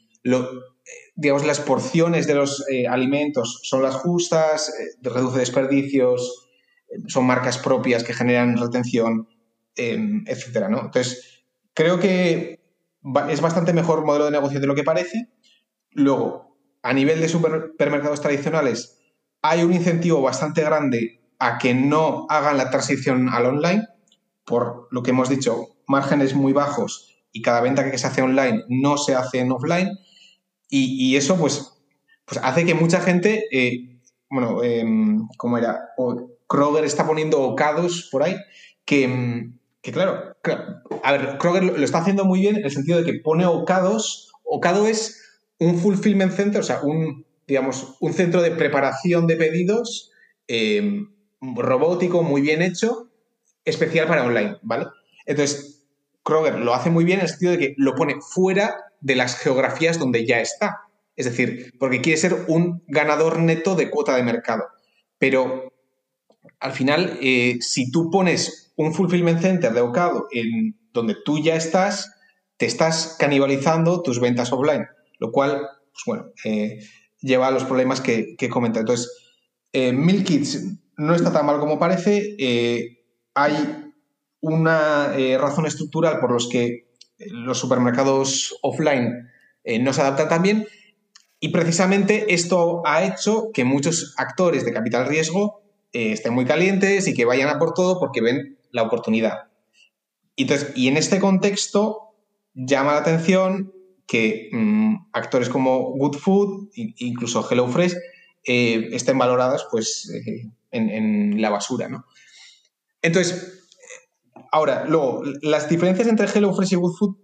digamos, las porciones de los eh, alimentos son las justas, eh, reduce desperdicios, eh, son marcas propias que generan retención, em, etcétera, ¿no? Entonces, creo que es bastante mejor modelo de negocio de lo que parece. Luego, a nivel de supermercados tradicionales, hay un incentivo bastante grande a que no hagan la transición al online, por lo que hemos dicho, márgenes muy bajos y cada venta que se hace online no se hace en offline. Y, eso, pues, pues hace que mucha gente, eh, bueno, em, ¿cómo era? Kroger está poniendo ocados por ahí, que, claro, a ver, Kroger lo, está haciendo muy bien en el sentido de que pone ocados. Ocado es un fulfillment center, o sea, un, digamos, un centro de preparación de pedidos em, robótico, muy bien hecho, especial para online, ¿vale? Entonces, Kroger lo hace muy bien en el sentido de que lo pone fuera de las geografías donde ya está. Es decir, porque quiere ser un ganador neto de cuota de mercado. Pero al final, eh, si tú pones un fulfillment center de Ocado en donde tú ya estás, te estás canibalizando tus ventas offline, lo cual, pues bueno, eh, lleva a los problemas que, que comenta. Entonces, eh, Milkits no está tan mal como parece. hay una razón estructural por los que los supermercados offline eh, no se adaptan tan bien. Y precisamente esto ha hecho que muchos actores de capital riesgo eh, estén muy calientes y que vayan a por todo porque ven la oportunidad. Entonces, y en este contexto llama la atención que mm, actores como Good Food, incluso HelloFresh, eh, estén valoradas pues, en, en, la basura. ¿no? Entonces, Ahora, luego, las diferencias entre HelloFresh y GoodFood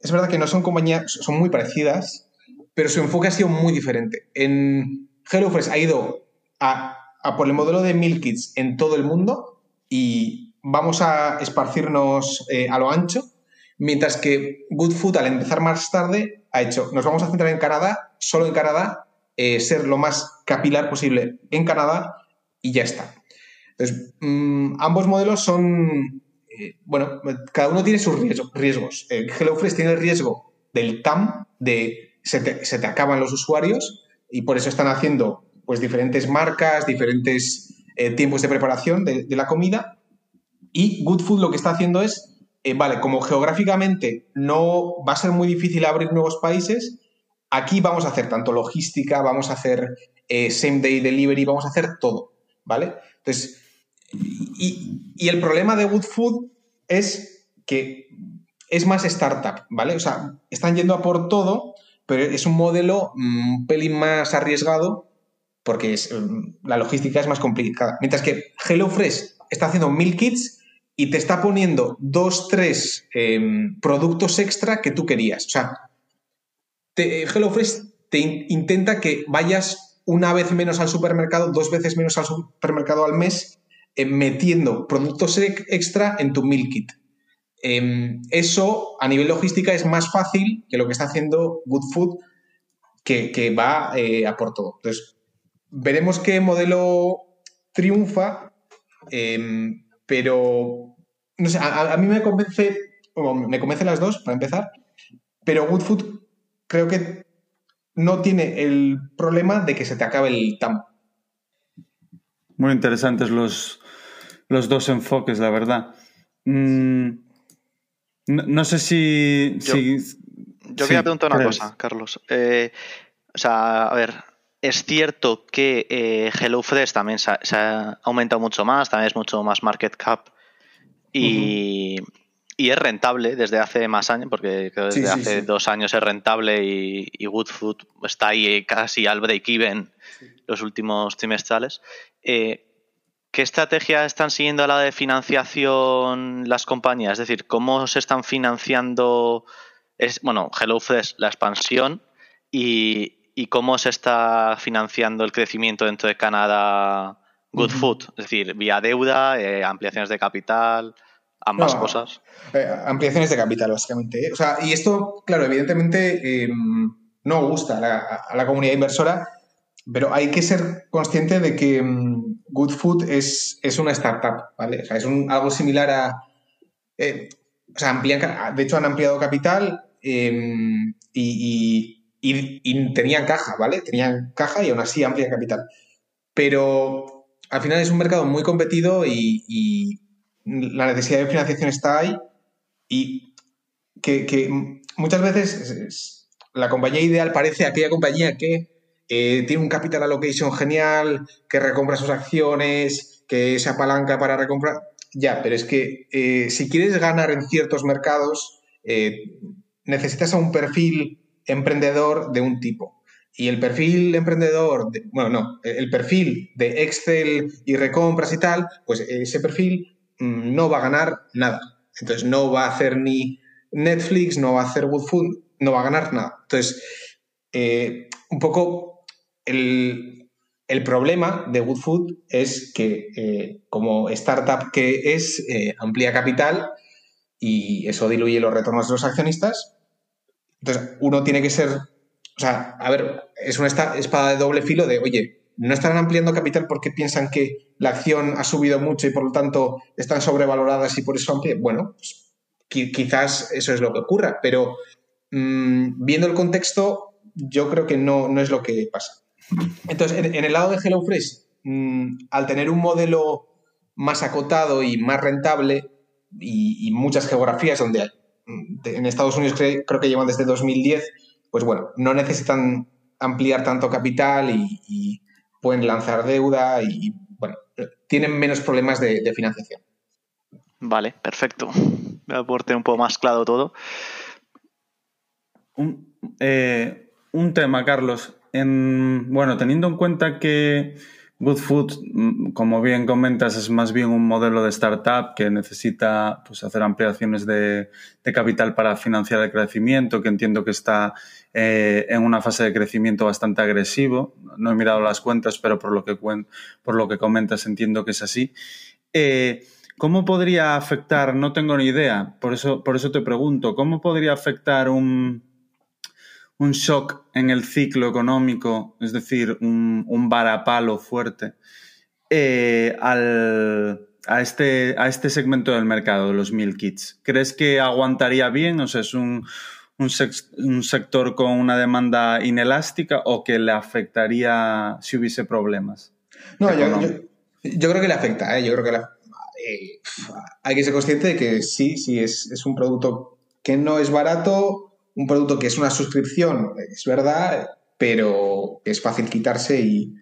es verdad que no son compañías, son muy parecidas, pero su enfoque ha sido muy diferente. En HelloFresh ha ido a, por el modelo de Meal Kits en todo el mundo y vamos a esparcirnos eh, a lo ancho, mientras que GoodFood, al empezar más tarde, ha hecho, nos vamos a centrar en Canadá, solo en Canadá, eh, ser lo más capilar posible en Canadá y ya está. Entonces, mm, ambos modelos son eh, bueno, cada uno tiene sus riesgos. Eh, HelloFresh tiene el riesgo del TAM, de se te, acaban los usuarios, y por eso están haciendo pues, diferentes marcas, diferentes eh, tiempos de preparación de, la comida. Y Good Food lo que está haciendo es, vale, como geográficamente no va a ser muy difícil abrir nuevos países, aquí vamos a hacer tanto logística, vamos a hacer same day delivery, vamos a hacer todo, ¿vale? Entonces, y, el problema de Good Food es que es más startup, ¿vale? O sea, están yendo a por todo, pero es un modelo mm, un pelín más arriesgado porque mm, la logística es más complicada. Mientras que HelloFresh está haciendo mil kits y te está poniendo dos, tres em, productos extra que tú querías. O sea, HelloFresh te intenta que vayas una vez menos al supermercado, dos veces menos al supermercado al mes eh, metiendo productos extra en tu meal kit. Em, eso a nivel logística es más fácil que lo que está haciendo Good Food, que, va eh, a por todo. Entonces, veremos qué modelo triunfa. Em, pero no sé, a, mí me convence, me convencen las dos, para empezar, pero Good Food creo que no tiene el problema de que se te acabe el TAM. Muy interesantes los, los dos enfoques, la verdad. Mm, no, sé si... Yo, yo quería preguntar una cosa, Carlos. Eh, o sea, a ver, es cierto que eh, HelloFresh también se ha, aumentado mucho más, también es mucho más market cap y, es rentable desde hace más años, porque desde hace dos años es rentable y, y Food está ahí casi al break-even los últimos trimestrales. Eh, ¿Qué estrategia están siguiendo a la de financiación las compañías? Es decir, ¿cómo se están financiando, es, bueno, HelloFresh, la expansión y, cómo se está financiando el crecimiento dentro de Canadá Good Food? Es decir, vía deuda, eh, ampliaciones de capital, ambas cosas. Eh, ampliaciones de capital, básicamente. O sea, y esto, claro, evidentemente em, no gusta a la comunidad inversora pero hay que ser consciente de que mm, Good Food es, es, una startup, ¿vale? O sea, es un, algo similar a... Eh, o sea, amplían, de hecho han ampliado capital em, y, y, tenían caja, ¿vale? Tenían caja y aún así amplían capital. Pero al final es un mercado muy competido y, la necesidad de financiación está ahí y que, muchas veces la compañía ideal parece aquella compañía que eh, tiene un capital allocation genial, que recompra sus acciones, que se apalanca para recomprar. Ya, pero es que eh, si quieres ganar en ciertos mercados, eh, necesitas a un perfil emprendedor de un tipo. Y el perfil emprendedor, bueno, no, el perfil de Excel y recompras y tal, pues ese perfil mm, no va a ganar nada. Entonces no va a hacer ni Netflix, no va a hacer Woodfood, no va a ganar nada. Entonces, un poco el, problema de Good Food es que eh, como startup que es, eh, amplía capital y eso diluye los retornos de los accionistas. Entonces, uno tiene que ser, o sea, a ver, es una espada de doble filo de, oye, no están ampliando capital porque piensan que la acción ha subido mucho y por lo tanto están sobrevaloradas y por eso amplía. Bueno, pues, quizás eso es lo que ocurra, pero mm, viendo el contexto, yo creo que no, no es lo que pasa. Entonces, en, el lado de HelloFresh, mm, al tener un modelo más acotado y más rentable y, muchas geografías donde en Estados Unidos creo, que llevan desde 2010, pues bueno, no necesitan ampliar tanto capital y, pueden lanzar deuda y, bueno, tienen menos problemas de, financiación. Vale, perfecto. Voy a aporte un poco más claro todo. Eh, un tema, Carlos bueno, teniendo en cuenta que Good Food, mm, como bien comentas, es más bien un modelo de startup que necesita pues, hacer ampliaciones de, capital para financiar el crecimiento, que entiendo que está eh, en una fase de crecimiento bastante agresivo. No he mirado las cuentas, pero por lo que, por lo que comentas entiendo que es así. Eh, ¿Cómo podría afectar? No tengo ni idea, por eso, por eso te pregunto, ¿cómo podría afectar un, un shock en el ciclo económico, es decir, un, varapalo fuerte, eh, a, este, a este segmento del mercado de los mil kits. ¿Crees que aguantaría bien? O sea, es un, sector con una demanda inelástica o que le afectaría si hubiese problemas? No, yo, creo que le afecta. ¿eh? Yo creo que eh, hay que ser consciente de que sí, sí, es, es un producto que no es barato, un producto que es una suscripción, es verdad, pero es fácil quitarse y...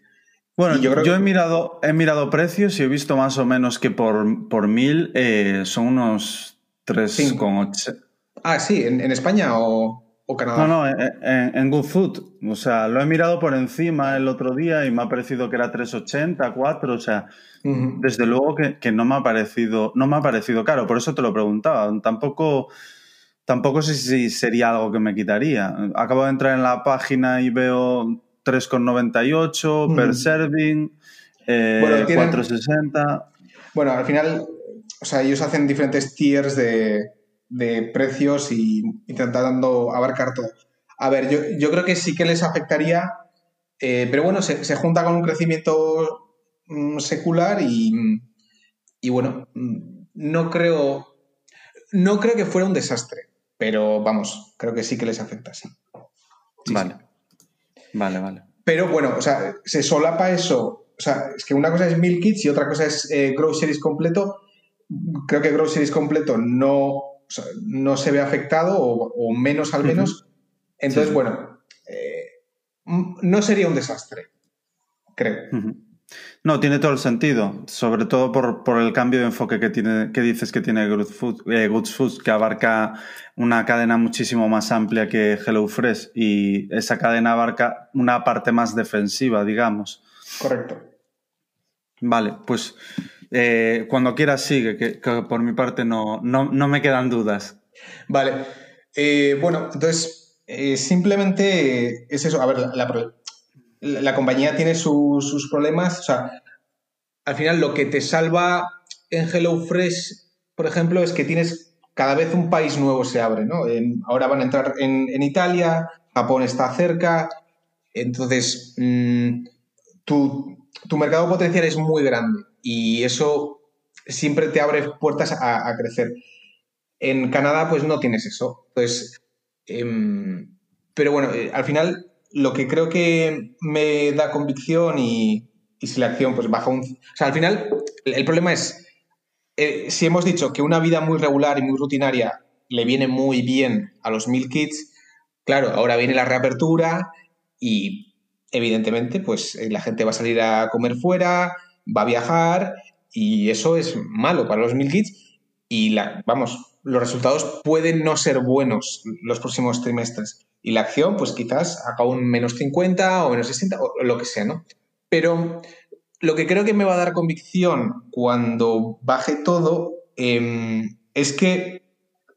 Bueno, yo, creo he, mirado, he mirado precios y he visto más o menos que por, por mil eh, son unos 3,8. Ah, sí, ¿En, España o, Canadá? No, no, en, en, Good Food. O sea, lo he mirado por encima el otro día y me ha parecido que era 3,80, 4, o sea, desde luego que, que, no me ha parecido, no me ha parecido caro, por eso te lo preguntaba. Tampoco Tampoco sé si sería algo que me quitaría. Acabo de entrar en la página y veo 3,98 per serving, 4,60. Eh, bueno, al final, o sea, ellos hacen diferentes tiers de, precios y intentando abarcar todo. A ver, yo, creo que sí que les afectaría, eh, pero bueno, se, junta con un crecimiento mm, secular y, y bueno, no creo, no creo que fuera un desastre, pero vamos, creo que sí que les afecta, sí. vale. Vale, vale. Pero bueno, o sea, se solapa eso. O sea, es que una cosa es Meal Kits y otra cosa es eh, Groceries completo. Creo que Groceries completo no, no se ve afectado o, menos al menos. Entonces, bueno, eh, no sería un desastre, creo. No, tiene todo el sentido, sobre todo por, el cambio de enfoque que, tiene, que dices que tiene Good Food, eh, Food, que abarca una cadena muchísimo más amplia que HelloFresh y esa cadena abarca una parte más defensiva, digamos. Correcto. Vale, pues eh, cuando quieras sigue, que, por mi parte no, no, me quedan dudas. Vale, eh, bueno, entonces simplemente es eso, a ver, la, la la compañía tiene sus problemas. O sea, al final lo que te salva en HelloFresh, por ejemplo, es que tienes cada vez un país nuevo se abre, ¿no? ahora van a entrar en, Italia, Japón está cerca, entonces mm, tu, mercado potencial es muy grande y eso siempre te abre puertas a, crecer. En Canadá, pues no tienes eso. Pues, pero bueno, eh, al final lo que creo que me da convicción y, si la acción pues baja un... O sea, al final el, problema es, eh, si hemos dicho que una vida muy regular y muy rutinaria le viene muy bien a los mil kits, claro, ahora viene la reapertura y evidentemente pues eh, la gente va a salir a comer fuera, va a viajar y eso es malo para los mil kits y la, vamos, los resultados pueden no ser buenos los próximos trimestres y la acción, pues quizás haga un menos 50 o menos 60 o lo que sea, ¿no? Pero lo que creo que me va a dar convicción cuando baje todo em, es que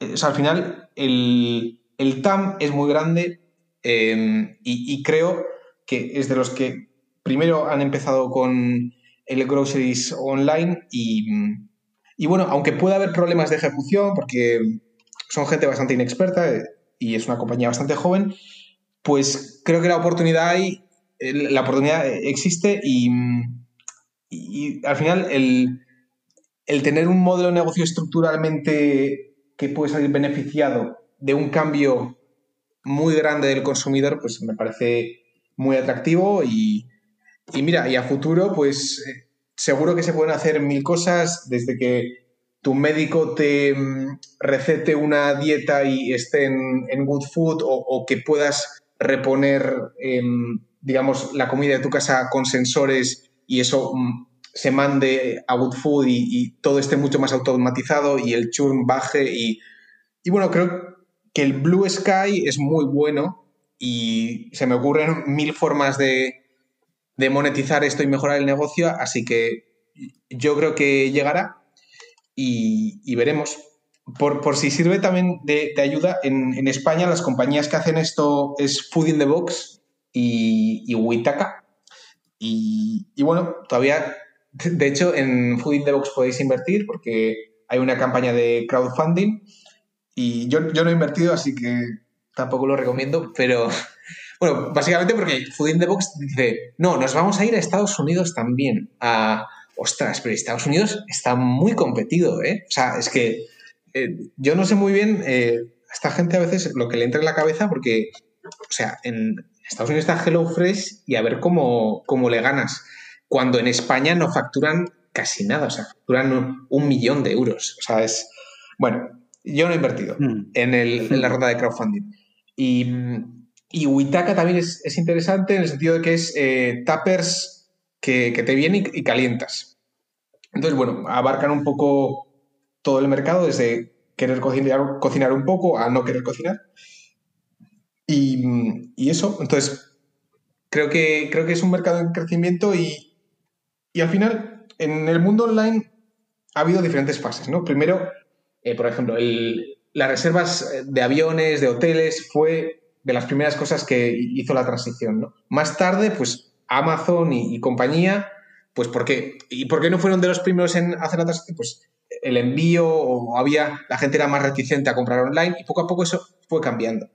eh, al final el, TAM es muy grande em, y, creo que es de los que primero han empezado con el groceries online y, y bueno, aunque pueda haber problemas de ejecución porque son gente bastante inexperta, eh, y es una compañía bastante joven, pues creo que la oportunidad hay, la oportunidad existe y, al final el, tener un modelo de negocio estructuralmente que puede salir beneficiado de un cambio muy grande del consumidor, pues me parece muy atractivo y, y mira, y a futuro, pues eh, seguro que se pueden hacer mil cosas desde que tu médico te mm, recete una dieta y esté en, Good Food o, que puedas reponer, em, digamos, la comida de tu casa con sensores y eso mm, se mande a Good Food y, todo esté mucho más automatizado y el churn baje y, y bueno, creo que el Blue Sky es muy bueno y se me ocurren mil formas de, de monetizar esto y mejorar el negocio, así que yo creo que llegará y, veremos. Por, si sirve también de, ayuda, en, España las compañías que hacen esto es Food in the Box y, y Witaka. Y, bueno, todavía, de hecho, en Food in the Box podéis invertir porque hay una campaña de crowdfunding y yo, yo no he invertido, así que tampoco lo recomiendo, pero bueno, básicamente porque Food in the Box dice, no, nos vamos a ir a Estados Unidos también, a, ostras, pero Estados Unidos está muy competido, ¿eh? O sea, es que eh, yo no sé muy bien eh, a esta gente a veces lo que le entra en la cabeza porque, o sea, en Estados Unidos está HelloFresh y a ver cómo, cómo le ganas. Cuando en España no facturan casi nada, o sea, facturan un, millón de euros. O sea, es... Bueno, yo no he invertido mm. en, la ronda de crowdfunding. Y, y Witaka también es, es, interesante en el sentido de que es eh, tappers que, te viene y, calientas. Entonces, bueno, abarcan un poco todo el mercado, desde querer cocinar, cocinar un poco a no querer cocinar. Y, eso, entonces, creo que, creo que es un mercado en crecimiento y, al final, en el mundo online ha habido diferentes fases, ¿no? Primero, eh, por ejemplo, las reservas de aviones, de hoteles, fue de las primeras cosas que hizo la transición, ¿no? Más tarde, pues Amazon y, compañía, pues ¿por qué? ¿Y por qué no fueron de los primeros en hacer la transición? Pues el envío o había, la gente era más reticente a comprar online y poco a poco eso fue cambiando.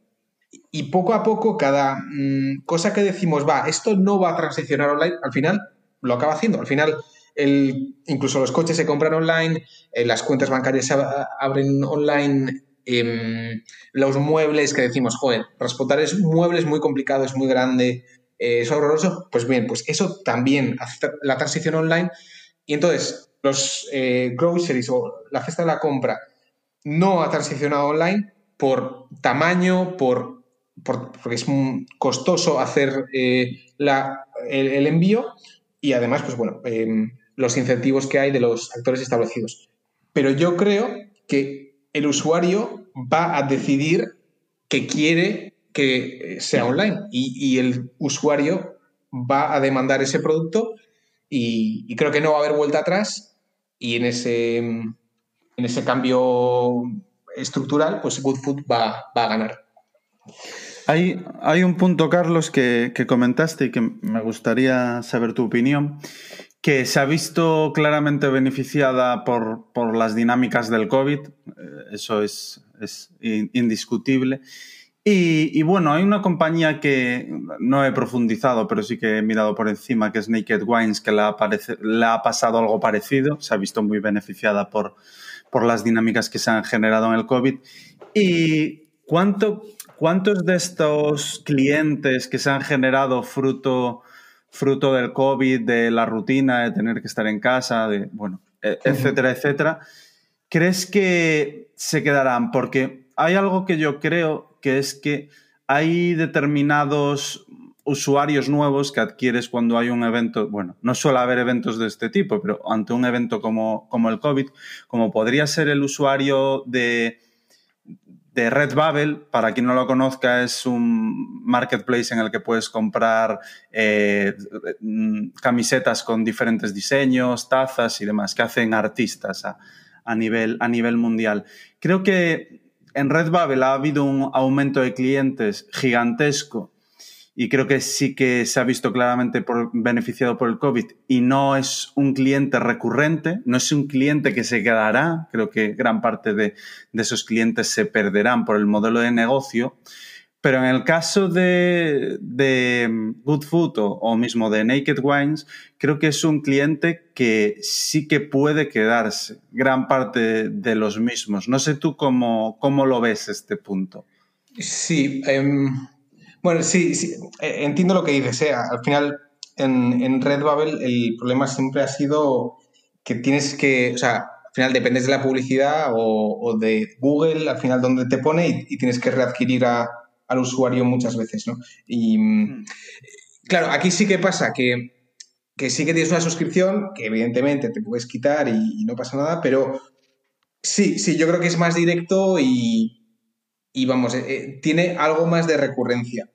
Y poco a poco cada mm, cosa que decimos, va, esto no va a transicionar online, al final lo acaba haciendo. Al final el, incluso los coches se compran online, eh, las cuentas bancarias se abren online, em, los muebles que decimos, joder, transportar es muebles muy complicado, es muy grande, eh, es horroroso. Pues bien, pues eso también hace la transición online. Y entonces, los eh, groceries o la cesta de la compra no ha transicionado online por tamaño, por, porque es costoso hacer la, el, envío y además, pues bueno, em, los incentivos que hay de los actores establecidos. Pero yo creo que el usuario va a decidir que quiere que sea online y, el usuario va a demandar ese producto y, creo que no va a haber vuelta atrás y en ese, en ese cambio estructural, pues Good Food va, va a ganar. Hay, hay, un punto, Carlos, que, que, comentaste y que me gustaría saber tu opinión, que se ha visto claramente beneficiada por, por las dinámicas del COVID, eh, eso es, es indiscutible. Y, y, bueno, hay una compañía que no he profundizado, pero sí que he mirado por encima, que es Naked Wines, que le ha, le ha pasado algo parecido, se ha visto muy beneficiada por, por las dinámicas que se han generado en el COVID. ¿Y cuánto, cuántos de estos clientes que se han generado fruto fruto del COVID, de la rutina, de tener que estar en casa, de, bueno, e, etcétera, etcétera, ¿crees que se quedarán? Porque hay algo que yo creo que es que hay determinados usuarios nuevos que adquieres cuando hay un evento, bueno, no suele haber eventos de este tipo, pero ante un evento como, como el COVID, como podría ser el usuario de de Redbubble, para quien no lo conozca, es un marketplace en el que puedes comprar eh, camisetas con diferentes diseños, tazas y demás, que hacen artistas a, nivel, a nivel mundial. Creo que en Redbubble ha habido un aumento de clientes gigantesco y creo que sí que se ha visto claramente beneficiado por el COVID y no es un cliente recurrente, no es un cliente que se quedará, creo que gran parte de, esos clientes se perderán por el modelo de negocio, pero en el caso de, Good Food o, mismo de Naked Wines, creo que es un cliente que sí que puede quedarse, gran parte de los mismos. No sé tú cómo, cómo lo ves este punto. Sí, em, bueno, sí, sí, eh, entiendo lo que dices. ¿eh? Al final, en, en Redbubble el problema siempre ha sido que tienes que, o sea, al final dependes de la publicidad o, de Google, al final donde te pone y, tienes que readquirir al usuario muchas veces, ¿no? Y mm. claro, aquí sí que pasa que, sí que tienes una suscripción, que evidentemente te puedes quitar y, no pasa nada, pero sí, sí, yo creo que es más directo y, y vamos, eh, tiene algo más de recurrencia.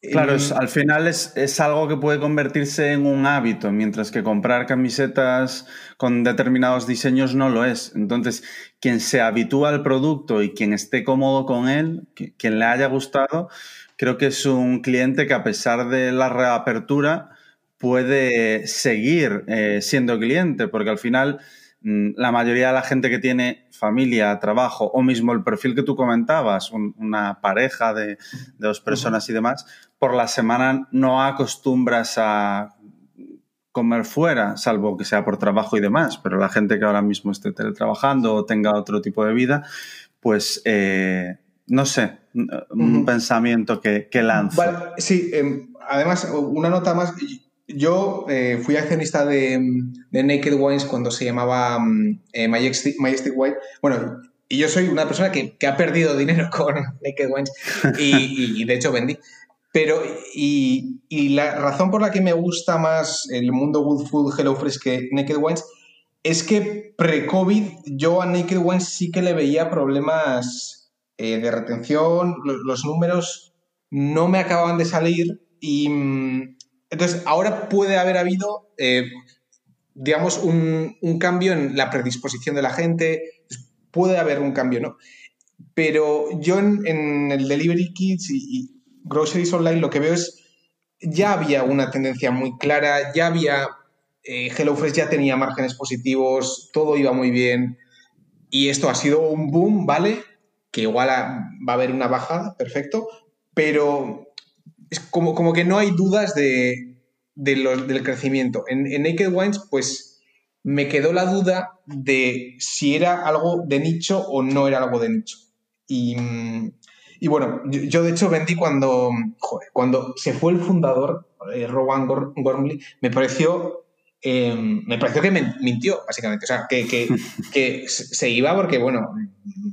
Claro, al final es, algo que puede convertirse en un hábito, mientras que comprar camisetas con determinados diseños no lo es. Entonces, quien se habitúa al producto y quien esté cómodo con él, quien le haya gustado, creo que es un cliente que a pesar de la reapertura puede seguir eh, siendo cliente, porque al final la mayoría de la gente que tiene familia, trabajo o mismo el perfil que tú comentabas, una pareja de, dos personas y demás, por la semana no acostumbras a comer fuera, salvo que sea por trabajo y demás, pero la gente que ahora mismo esté teletrabajando o tenga otro tipo de vida, pues eh, no sé, un pensamiento que, que lanza. sí, em, además, una nota más, yo eh, fui accionista de, Naked Wines cuando se llamaba mm, eh, Majestic, White. Bueno, y yo soy una persona que, ha perdido dinero con Naked Wines y, de hecho vendí. Pero, y, la razón por la que me gusta más el mundo Good Food, Hello Fresh que Naked Wines es que pre-COVID yo a Naked Wines sí que le veía problemas eh, de retención, los números no me acababan de salir y mm, entonces, ahora puede haber habido, eh, digamos, un, cambio en la predisposición de la gente, puede haber un cambio, ¿no? Pero yo en, el Delivery Kits y, Groceries Online lo que veo es, ya había una tendencia muy clara, ya había, eh, HelloFresh ya tenía márgenes positivos, todo iba muy bien, y esto ha sido un boom, ¿vale? Que igual va a haber una bajada, perfecto, pero es como, como que no hay dudas de, del crecimiento. En, Naked Wines, pues me quedó la duda de si era algo de nicho o no era algo de nicho. Y, bueno, yo, de hecho vendí cuando, cuando se fue el fundador, eh, Rowan Gormley, me pareció Em, me pareció que mintió, básicamente. O sea, que, se iba porque, bueno,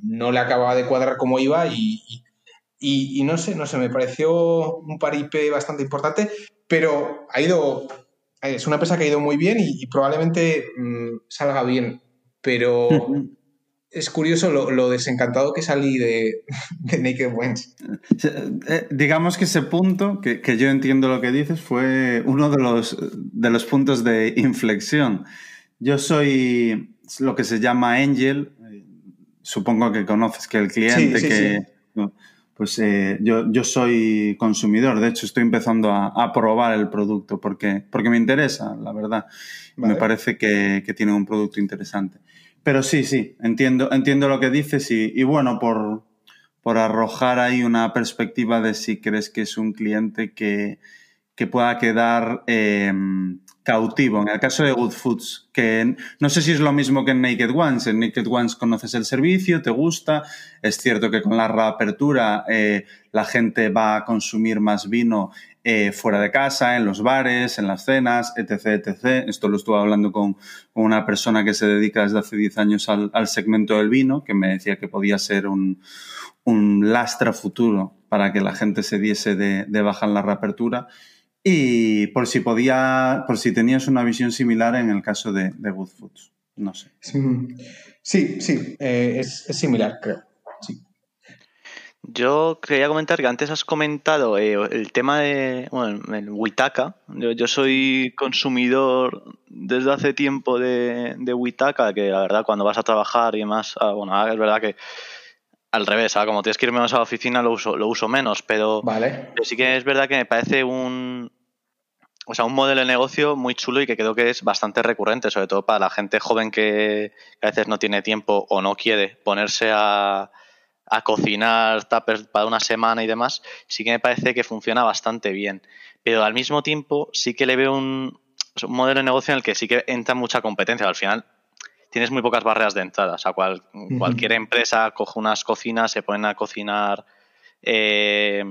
no le acababa de cuadrar cómo iba y, no sé, no sé, me pareció un paripe bastante importante, pero ha ido, es una empresa que ha ido muy bien y, probablemente mm, salga bien, pero es curioso lo, desencantado que salí de, Naked Wens. Eh, digamos que ese punto, que, yo entiendo lo que dices, fue uno de los, de los puntos de inflexión. Yo soy lo que se llama Angel, supongo que conoces que el cliente que... Pues eh, yo, yo, soy consumidor, de hecho estoy empezando a, probar el producto porque, porque me interesa, la verdad. Me parece que, que tiene un producto interesante. Pero sí, sí, entiendo, entiendo lo que dices y, bueno, por, por, arrojar ahí una perspectiva de si crees que es un cliente que, que pueda quedar em, cautivo. En el caso de Good Foods, que no sé si es lo mismo que en Naked Ones. En Naked Ones conoces el servicio, te gusta. Es cierto que con la reapertura eh, la gente va a consumir más vino eh, fuera de casa, en los bares, en las cenas, etc, etc. Esto lo estuve hablando con, una persona que se dedica desde hace 10 años al, segmento del vino, que me decía que podía ser un, un lastra futuro para que la gente se diese de, de baja en la reapertura. Y por si podía, por si tenías una visión similar en el caso de, de Good Foods. No sé. Sí, sí, eh, es, es, similar, creo. Yo quería comentar que antes has comentado eh, el tema de bueno, el Witaka. Yo, soy consumidor desde hace tiempo de, de Witaka, que la verdad cuando vas a trabajar y demás, ah, bueno, es verdad que al revés, ah, como tienes que ir menos a la oficina lo uso, lo uso menos, pero, vale. pero sí que es verdad que me parece un, o sea, un modelo de negocio muy chulo y que creo que es bastante recurrente, sobre todo para la gente joven que a veces no tiene tiempo o no quiere ponerse a a cocinar tuppers para una semana y demás, sí que me parece que funciona bastante bien. Pero al mismo tiempo sí que le veo un, modelo de negocio en el que sí que entra mucha competencia. Al final tienes muy pocas barreras de entrada. O sea, cualquier empresa coge unas cocinas, se ponen a cocinar eh,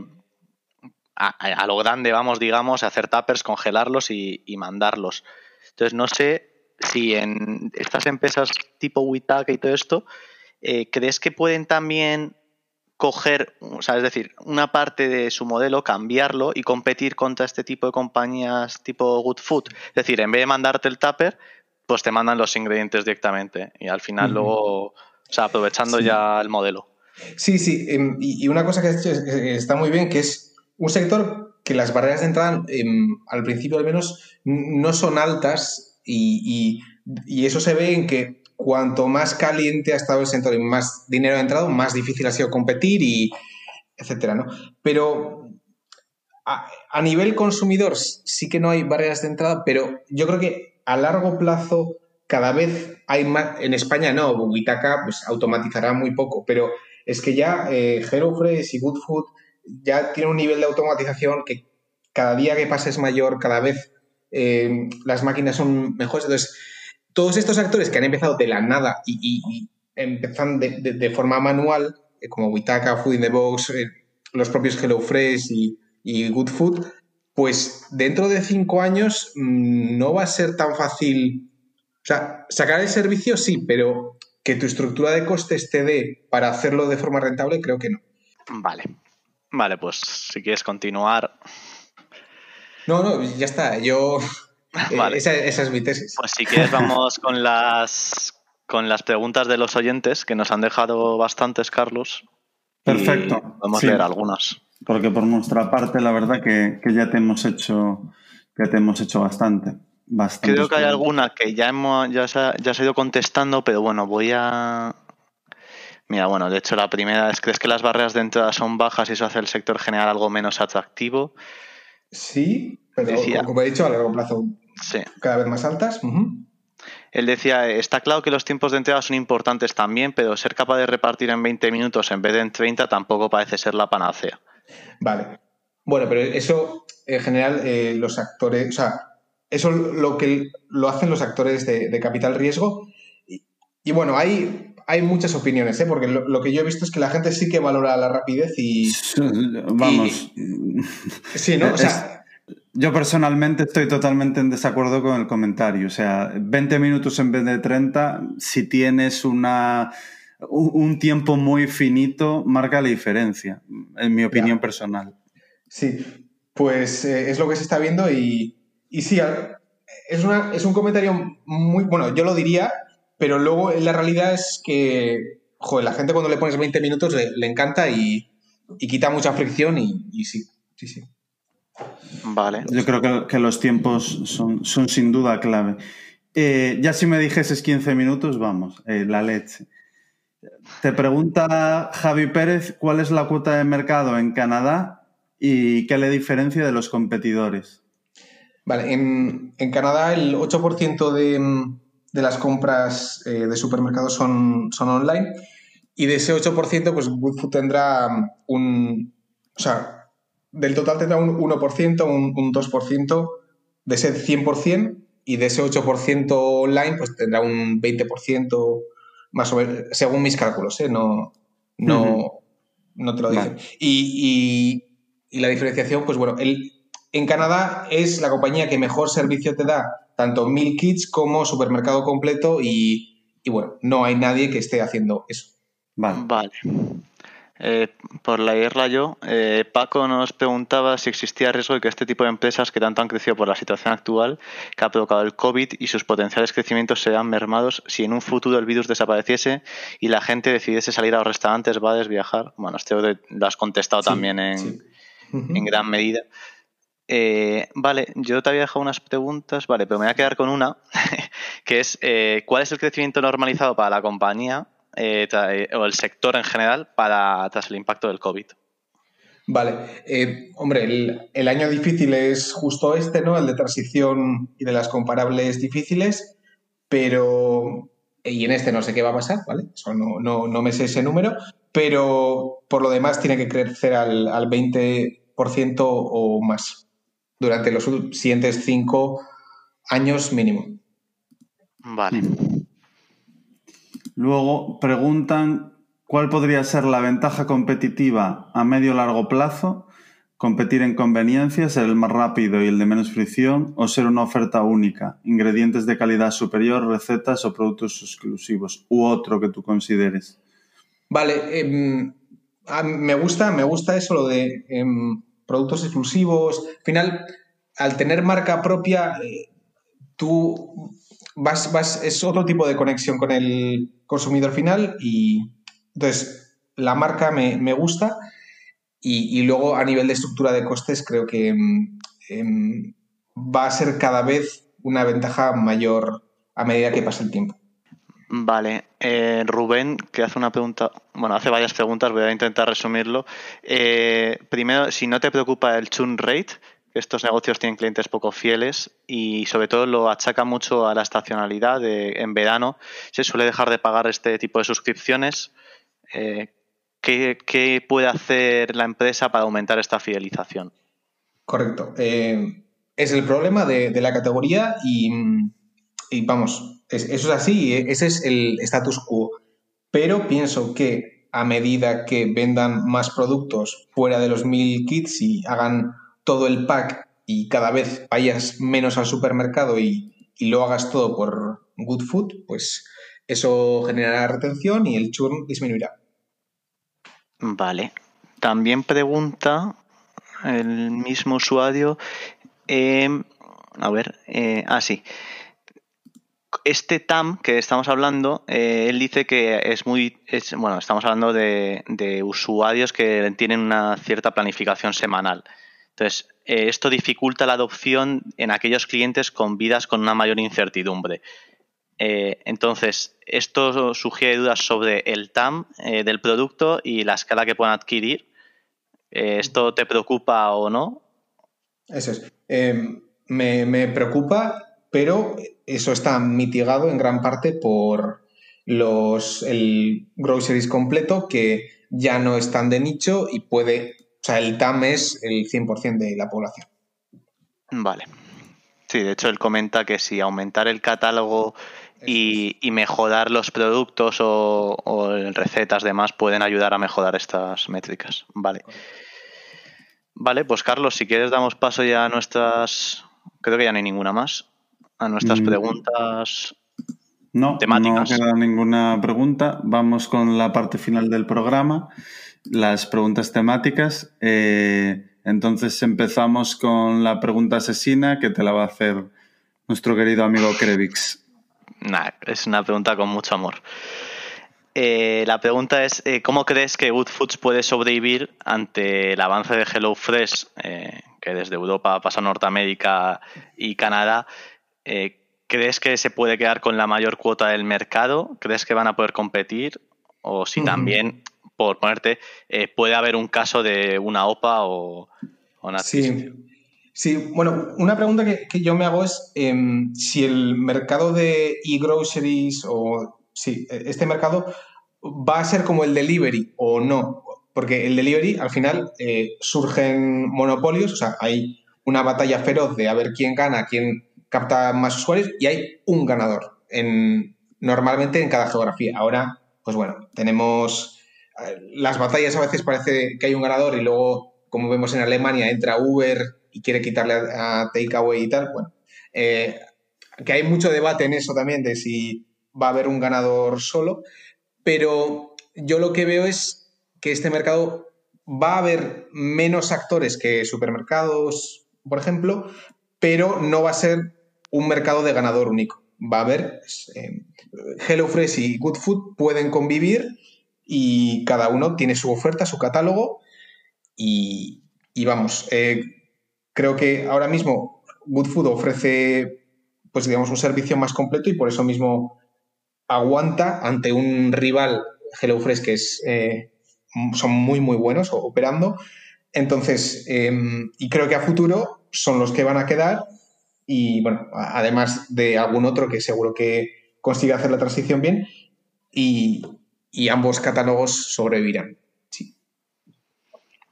a, lo grande, vamos, digamos, hacer tuppers, congelarlos y, y mandarlos. Entonces no sé si en estas empresas tipo Witaka y todo esto eh, ¿crees que pueden también coger, o sea, es decir, una parte de su modelo, cambiarlo y competir contra este tipo de compañías tipo Good Food? Es decir, en vez de mandarte el tupper, pues te mandan los ingredientes directamente y al final luego, o sea, aprovechando ya el modelo. Sí, sí, em, y una cosa que está muy bien, que es un sector que las barreras de entrada, em, al principio al menos, no son altas y eso se ve en que cuanto más caliente ha estado el sector y más dinero ha entrado, más difícil ha sido competir y etcétera, ¿no? Pero a, nivel consumidor sí que no hay barreras de entrada, pero yo creo que a largo plazo cada vez hay más, en España no, Witaka pues automatizará muy poco, pero es que ya eh, y Good Food ya tienen un nivel de automatización que cada día que pasa es mayor, cada vez eh, las máquinas son mejores, entonces todos estos actores que han empezado de la nada y, empezan de, forma manual, eh, como Witaka, Food in the Box, eh, los propios HelloFresh y, y Good Food, pues dentro de cinco años mm, no va a ser tan fácil. O sea, sacar el servicio sí, pero que tu estructura de costes te dé para hacerlo de forma rentable, creo que no. Vale. Vale, pues si quieres continuar. No, no, ya está. Yo Vale. Esa, es mi tesis. Pues si quieres vamos con las con las preguntas de los oyentes que nos han dejado bastantes, Carlos. Perfecto. Vamos a leer algunas. Porque por nuestra parte, la verdad que, ya te hemos hecho que te hemos hecho bastante. Creo que hay alguna que ya hemos ya se, ha, ya se ha ido contestando, pero bueno, voy a Mira, bueno, de hecho la primera es ¿crees que las barreras de entrada son bajas y eso hace el sector general algo menos atractivo? Sí, pero como he dicho, a largo plazo cada vez más altas. Él decía, está claro que los tiempos de entrega son importantes también, pero ser capaz de repartir en 20 minutos en vez de en 30 tampoco parece ser la panacea. Vale. Bueno, pero eso en general eh, los actores, o sea, eso lo que lo hacen los actores de, capital riesgo. Y, bueno, hay, hay muchas opiniones, ¿eh? porque lo, que yo he visto es que la gente sí que valora la rapidez y... Vamos. sí, ¿no? O sea, yo personalmente estoy totalmente en desacuerdo con el comentario. O sea, 20 minutos en vez de 30, si tienes una, un tiempo muy finito, marca la diferencia, en mi opinión personal. Sí, pues eh, es lo que se está viendo y, y sí, es, una, es un comentario muy, bueno, yo lo diría, pero luego la realidad es que, joder, la gente cuando le pones 20 minutos le, encanta y, y, quita mucha fricción y, y sí, sí, sí. Vale. Yo creo que, los tiempos son, son, sin duda clave. Eh, ya si me dijeses 15 minutos, vamos, eh, la leche. Te pregunta Javi Pérez cuál es la cuota de mercado en Canadá y qué le diferencia de los competidores. Vale, en, Canadá el 8% de, de, las compras eh, de supermercados son, son online y de ese 8% pues Goodfood tendrá un... O sea, del total tendrá un 1%, un, 2% de ese 100% y de ese 8% online pues tendrá un 20% más o menos, según mis cálculos, ¿eh? no, no, no te lo dicen. Y, la diferenciación, pues bueno, el, en Canadá es la compañía que mejor servicio te da, tanto Meal Kits como supermercado completo y, y bueno, no hay nadie que esté haciendo eso. Vale. vale. Eh, por la irla yo, eh, Paco nos preguntaba si existía riesgo de que este tipo de empresas que tanto han crecido por la situación actual que ha provocado el COVID y sus potenciales crecimientos sean mermados si en un futuro el virus desapareciese y la gente decidiese salir a los restaurantes, bares, viajar. Bueno, este lo has contestado también en, en, gran medida. Eh, vale, yo te había dejado unas preguntas, vale, pero me voy a quedar con una, que es ¿cuál es el crecimiento normalizado para la compañía eh, eh, o el sector en general para tras el impacto del COVID? Vale, eh, hombre, el, año difícil es justo este, ¿no? El de transición y de las comparables difíciles, pero, y en este no sé qué va a pasar, ¿vale? Eso no, no, me sé ese número, pero por lo demás tiene que crecer al, al 20% o más durante los siguientes cinco años mínimo. Vale. Luego preguntan cuál podría ser la ventaja competitiva a medio largo plazo, competir en conveniencia, ser el más rápido y el de menos fricción, o ser una oferta única, ingredientes de calidad superior, recetas o productos exclusivos, u otro que tú consideres. Vale, em, me gusta, me gusta eso lo de em, productos exclusivos. Al final, al tener marca propia, eh, tú vas, vas, es otro tipo de conexión con el consumidor final y entonces la marca me, gusta y, luego a nivel de estructura de costes creo que em, em, va a ser cada vez una ventaja mayor a medida que pasa el tiempo. Vale, eh, Rubén, que hace una pregunta, bueno, hace varias preguntas, voy a intentar resumirlo. Eh, primero, si no te preocupa el churn rate, estos negocios tienen clientes poco fieles y sobre todo lo achaca mucho a la estacionalidad. De, en verano se suele dejar de pagar este tipo de suscripciones. Eh, ¿qué, puede hacer la empresa para aumentar esta fidelización? Correcto. Eh, es el problema de, la categoría y, vamos, eso es así, ese es el status quo. Pero pienso que a medida que vendan más productos fuera de los mil kits y hagan todo el pack y cada vez vayas menos al supermercado y, lo hagas todo por Good Food, pues eso generará retención y el churn disminuirá. Vale. También pregunta el mismo usuario. Em, a ver, eh, ah, sí. Este TAM que estamos hablando, eh, él dice que es muy. bueno, estamos hablando de, usuarios que tienen una cierta planificación semanal. Entonces, eh, esto dificulta la adopción en aquellos clientes con vidas con una mayor incertidumbre. Eh, entonces, esto sugiere dudas sobre el TAM del producto y la escala que puedan adquirir. ¿Esto te preocupa o no? Eso es. Me, me, preocupa, pero eso está mitigado en gran parte por los, el groceries completo que ya no están de nicho y puede o sea, el TAM es el 100% de la población. Vale. Sí, de hecho él comenta que si aumentar el catálogo y, mejorar los productos o, o, recetas demás pueden ayudar a mejorar estas métricas. Vale. Vale, pues Carlos, si quieres damos paso ya a nuestras, creo que ya no hay ninguna más, a nuestras mm. preguntas no, no queda ninguna pregunta. Vamos con la parte final del programa, las preguntas temáticas. Eh, entonces empezamos con la pregunta asesina que te la va a hacer nuestro querido amigo Krevix. Nah, es una pregunta con mucho amor. Eh, la pregunta es, eh, ¿cómo crees que Good Foods puede sobrevivir ante el avance de HelloFresh, que desde Europa pasa a Norteamérica y Canadá? ¿Crees que se puede quedar con la mayor cuota del mercado? ¿Crees que van a poder competir? O si también, por ponerte, eh, puede haber un caso de una OPA o, una sí. sí, bueno, una pregunta que, yo me hago es em, si el mercado de e-groceries o sí, e, este mercado va a ser como el delivery o no. Porque el delivery, al final, eh, surgen monopolios, o sea, hay una batalla feroz de a ver quién gana, quién capta más usuarios y hay un ganador en, normalmente en cada geografía. Ahora, pues bueno, tenemos eh, las batallas a veces parece que hay un ganador y luego, como vemos en Alemania, entra Uber y quiere quitarle a, Takeaway y tal. Bueno, eh, que hay mucho debate en eso también de si va a haber un ganador solo, pero yo lo que veo es que este mercado va a haber menos actores que supermercados, por ejemplo, pero no va a ser un mercado de ganador único. Va a haber eh, HelloFresh y Good Food pueden convivir y cada uno tiene su oferta, su catálogo y, vamos, eh, creo que ahora mismo Good Food ofrece pues digamos un servicio más completo y por eso mismo aguanta ante un rival HelloFresh que es eh, son muy muy buenos operando entonces em, y creo que a futuro son los que van a quedar y bueno, además de algún otro que seguro que consiga hacer la transición bien y, ambos catálogos sobrevivirán. Sí.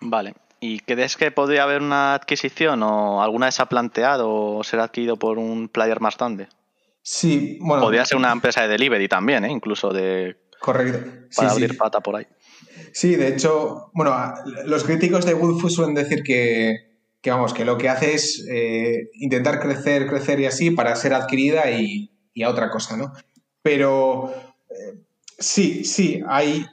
Vale. ¿Y crees que podría haber una adquisición o alguna vez ha planteado o ser adquirido por un player más grande? Sí, bueno. Podría ser una empresa de delivery también, ¿eh? incluso de. Correcto. Para abrir pata por ahí. Sí, de hecho, bueno, los críticos de Woodfood suelen decir que, que vamos, que lo que hace es eh, intentar crecer, crecer y así para ser adquirida y, a otra cosa, ¿no? Pero eh, sí, sí, hay...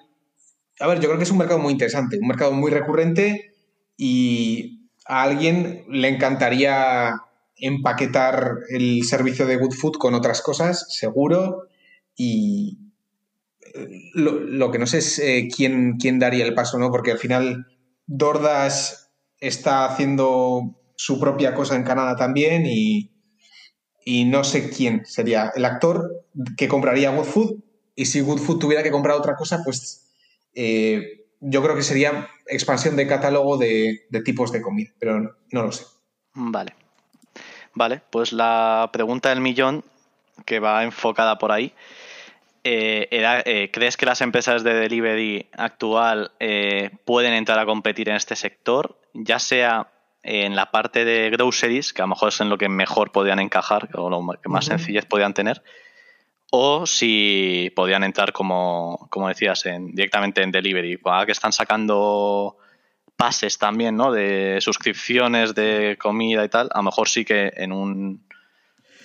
A ver, yo creo que es un mercado muy interesante, un mercado muy recurrente y a alguien le encantaría empaquetar el servicio de Good Food con otras cosas, seguro, y eh, lo, que no sé es quién, quién daría el paso, ¿no? Porque al final Dordas está haciendo su propia cosa en Canadá también y, no sé quién sería el actor que compraría Good Food y si Good Food tuviera que comprar otra cosa, pues eh, yo creo que sería expansión de catálogo de, tipos de comida, pero no, lo sé. Vale. Vale, pues la pregunta del millón que va enfocada por ahí. Eh, eh, ¿Crees que las empresas de delivery actual pueden entrar a competir en este sector? Ya sea en la parte de groceries, que a lo mejor es en lo que mejor podían encajar o lo que más sencillez podían tener, o si podían entrar como, como decías, en, directamente en delivery. Ahora que están sacando pases también, ¿no? De suscripciones de comida y tal, a lo mejor sí que en un...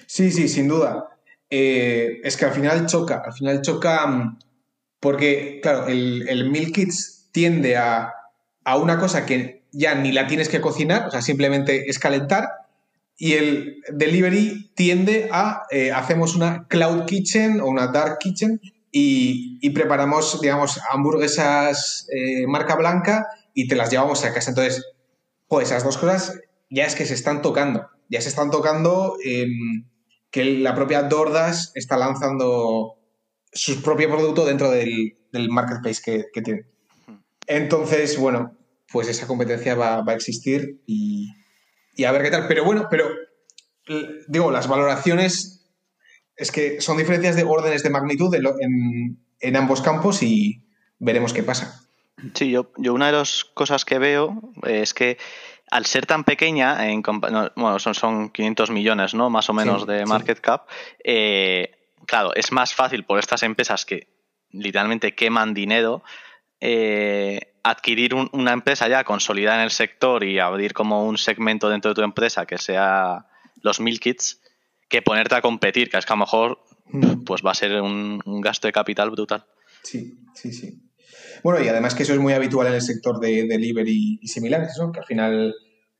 Sí, sí, sin duda. Eh, es que al final choca, al final choca mm, porque, claro, el, el Meal Kits tiende a, a una cosa que ya ni la tienes que cocinar, o sea, simplemente es calentar. Y el delivery tiende a, eh, hacemos una cloud kitchen o una dark kitchen y, preparamos, digamos, hamburguesas eh, marca blanca y te las llevamos a casa. Entonces, pues esas dos cosas ya es que se están tocando. Ya se están tocando em, que la propia Dordas está lanzando su propio producto dentro del, marketplace que, que tiene. Entonces, bueno, pues esa competencia va, a existir y, a ver qué tal. Pero bueno, pero digo, las valoraciones es que son diferencias de órdenes de magnitud en, ambos campos y veremos qué pasa. Sí, yo, yo una de las cosas que veo es que al ser tan pequeña, en, bueno, son, son 500 millones, ¿no? Más o menos de market cap. Eh, claro, es más fácil por estas empresas que literalmente queman dinero eh, adquirir una empresa ya consolidada en el sector y abrir como un segmento dentro de tu empresa que sea los mil kits que ponerte a competir, que es que a lo mejor mm. pues va a ser un, gasto de capital brutal. Sí, sí, sí. Bueno, y además que eso es muy habitual en el sector de delivery y similares, ¿no? Que al final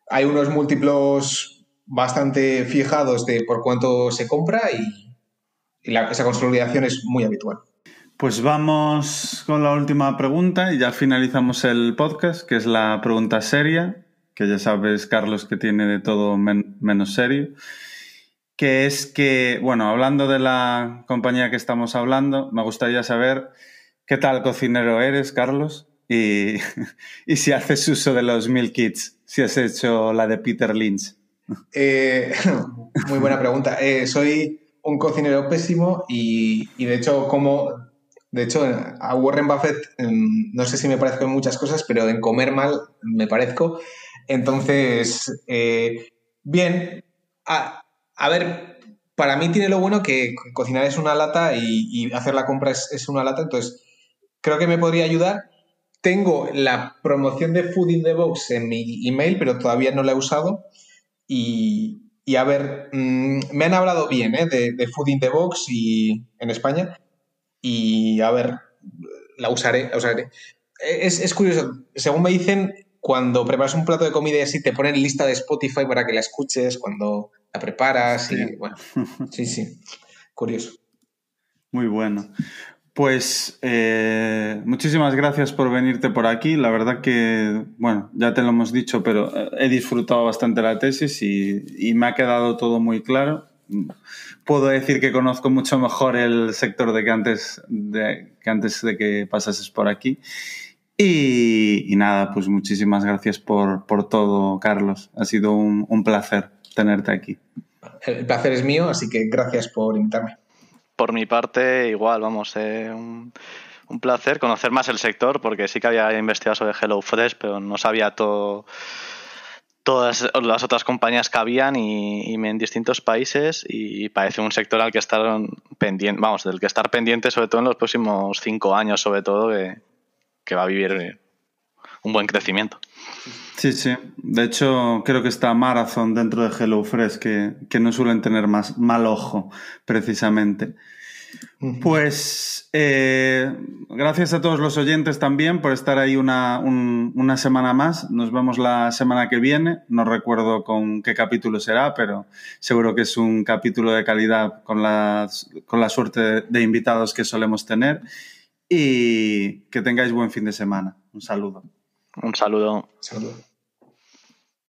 hay unos múltiplos bastante fijados de por cuánto se compra y, esa consolidación es muy habitual. Pues vamos con la última pregunta y ya finalizamos el podcast, que es la pregunta seria, que ya sabes, Carlos, que tiene de todo menos serio que es que, bueno, hablando de la compañía que estamos hablando, me gustaría saber qué tal cocinero eres, Carlos, y, si haces uso de los meal kits, si has hecho la de Peter Lynch. Eh, muy buena pregunta. Eh, soy un cocinero pésimo y, de hecho, como de hecho, a Warren Buffett no sé si me parezco en muchas cosas, pero en comer mal me parezco. Entonces, eh, bien, a ver, para mí tiene lo bueno que cocinar es una lata y, hacer la compra es, una lata, entonces creo que me podría ayudar. Tengo la promoción de Food in the Box en mi email, pero todavía no la he usado. Y, a ver, mm, me han hablado bien ¿eh? de, Food in the Box y, en España. Y a ver, la usaré. La usaré. Es, es curioso, según me dicen, cuando preparas un plato de comida y así te ponen lista de Spotify para que la escuches, cuando la preparas y bueno, sí, sí, curioso. Muy bueno. Pues eh, muchísimas gracias por venirte por aquí. La verdad que, bueno, ya te lo hemos dicho, pero eh, he disfrutado bastante la tesis y, me ha quedado todo muy claro. Puedo decir que conozco mucho mejor el sector de que antes de que, antes de que pasases por aquí. Y, nada, pues muchísimas gracias por, todo, Carlos. Ha sido un placer tenerte aquí. El placer es mío, así que gracias por invitarme. Por mi parte, igual, vamos, eh, un, placer conocer más el sector, porque sí que había investigado sobre HelloFresh, pero no sabía todo todas las otras compañías que habían y, en distintos países y parece un sector al que estar pendiente, vamos, del que estar pendiente sobre todo en los próximos cinco años, sobre todo, que, que va a vivir un buen crecimiento. Sí, sí. De hecho, creo que está Marathon dentro de HelloFresh, que, que no suelen tener más mal ojo, precisamente. Pues eh, gracias a todos los oyentes también por estar ahí una, una, semana más. Nos vemos la semana que viene. No recuerdo con qué capítulo será, pero seguro que es un capítulo de calidad con, con la suerte de invitados que solemos tener. Y que tengáis buen fin de semana. Un saludo. Un saludo. Saludo.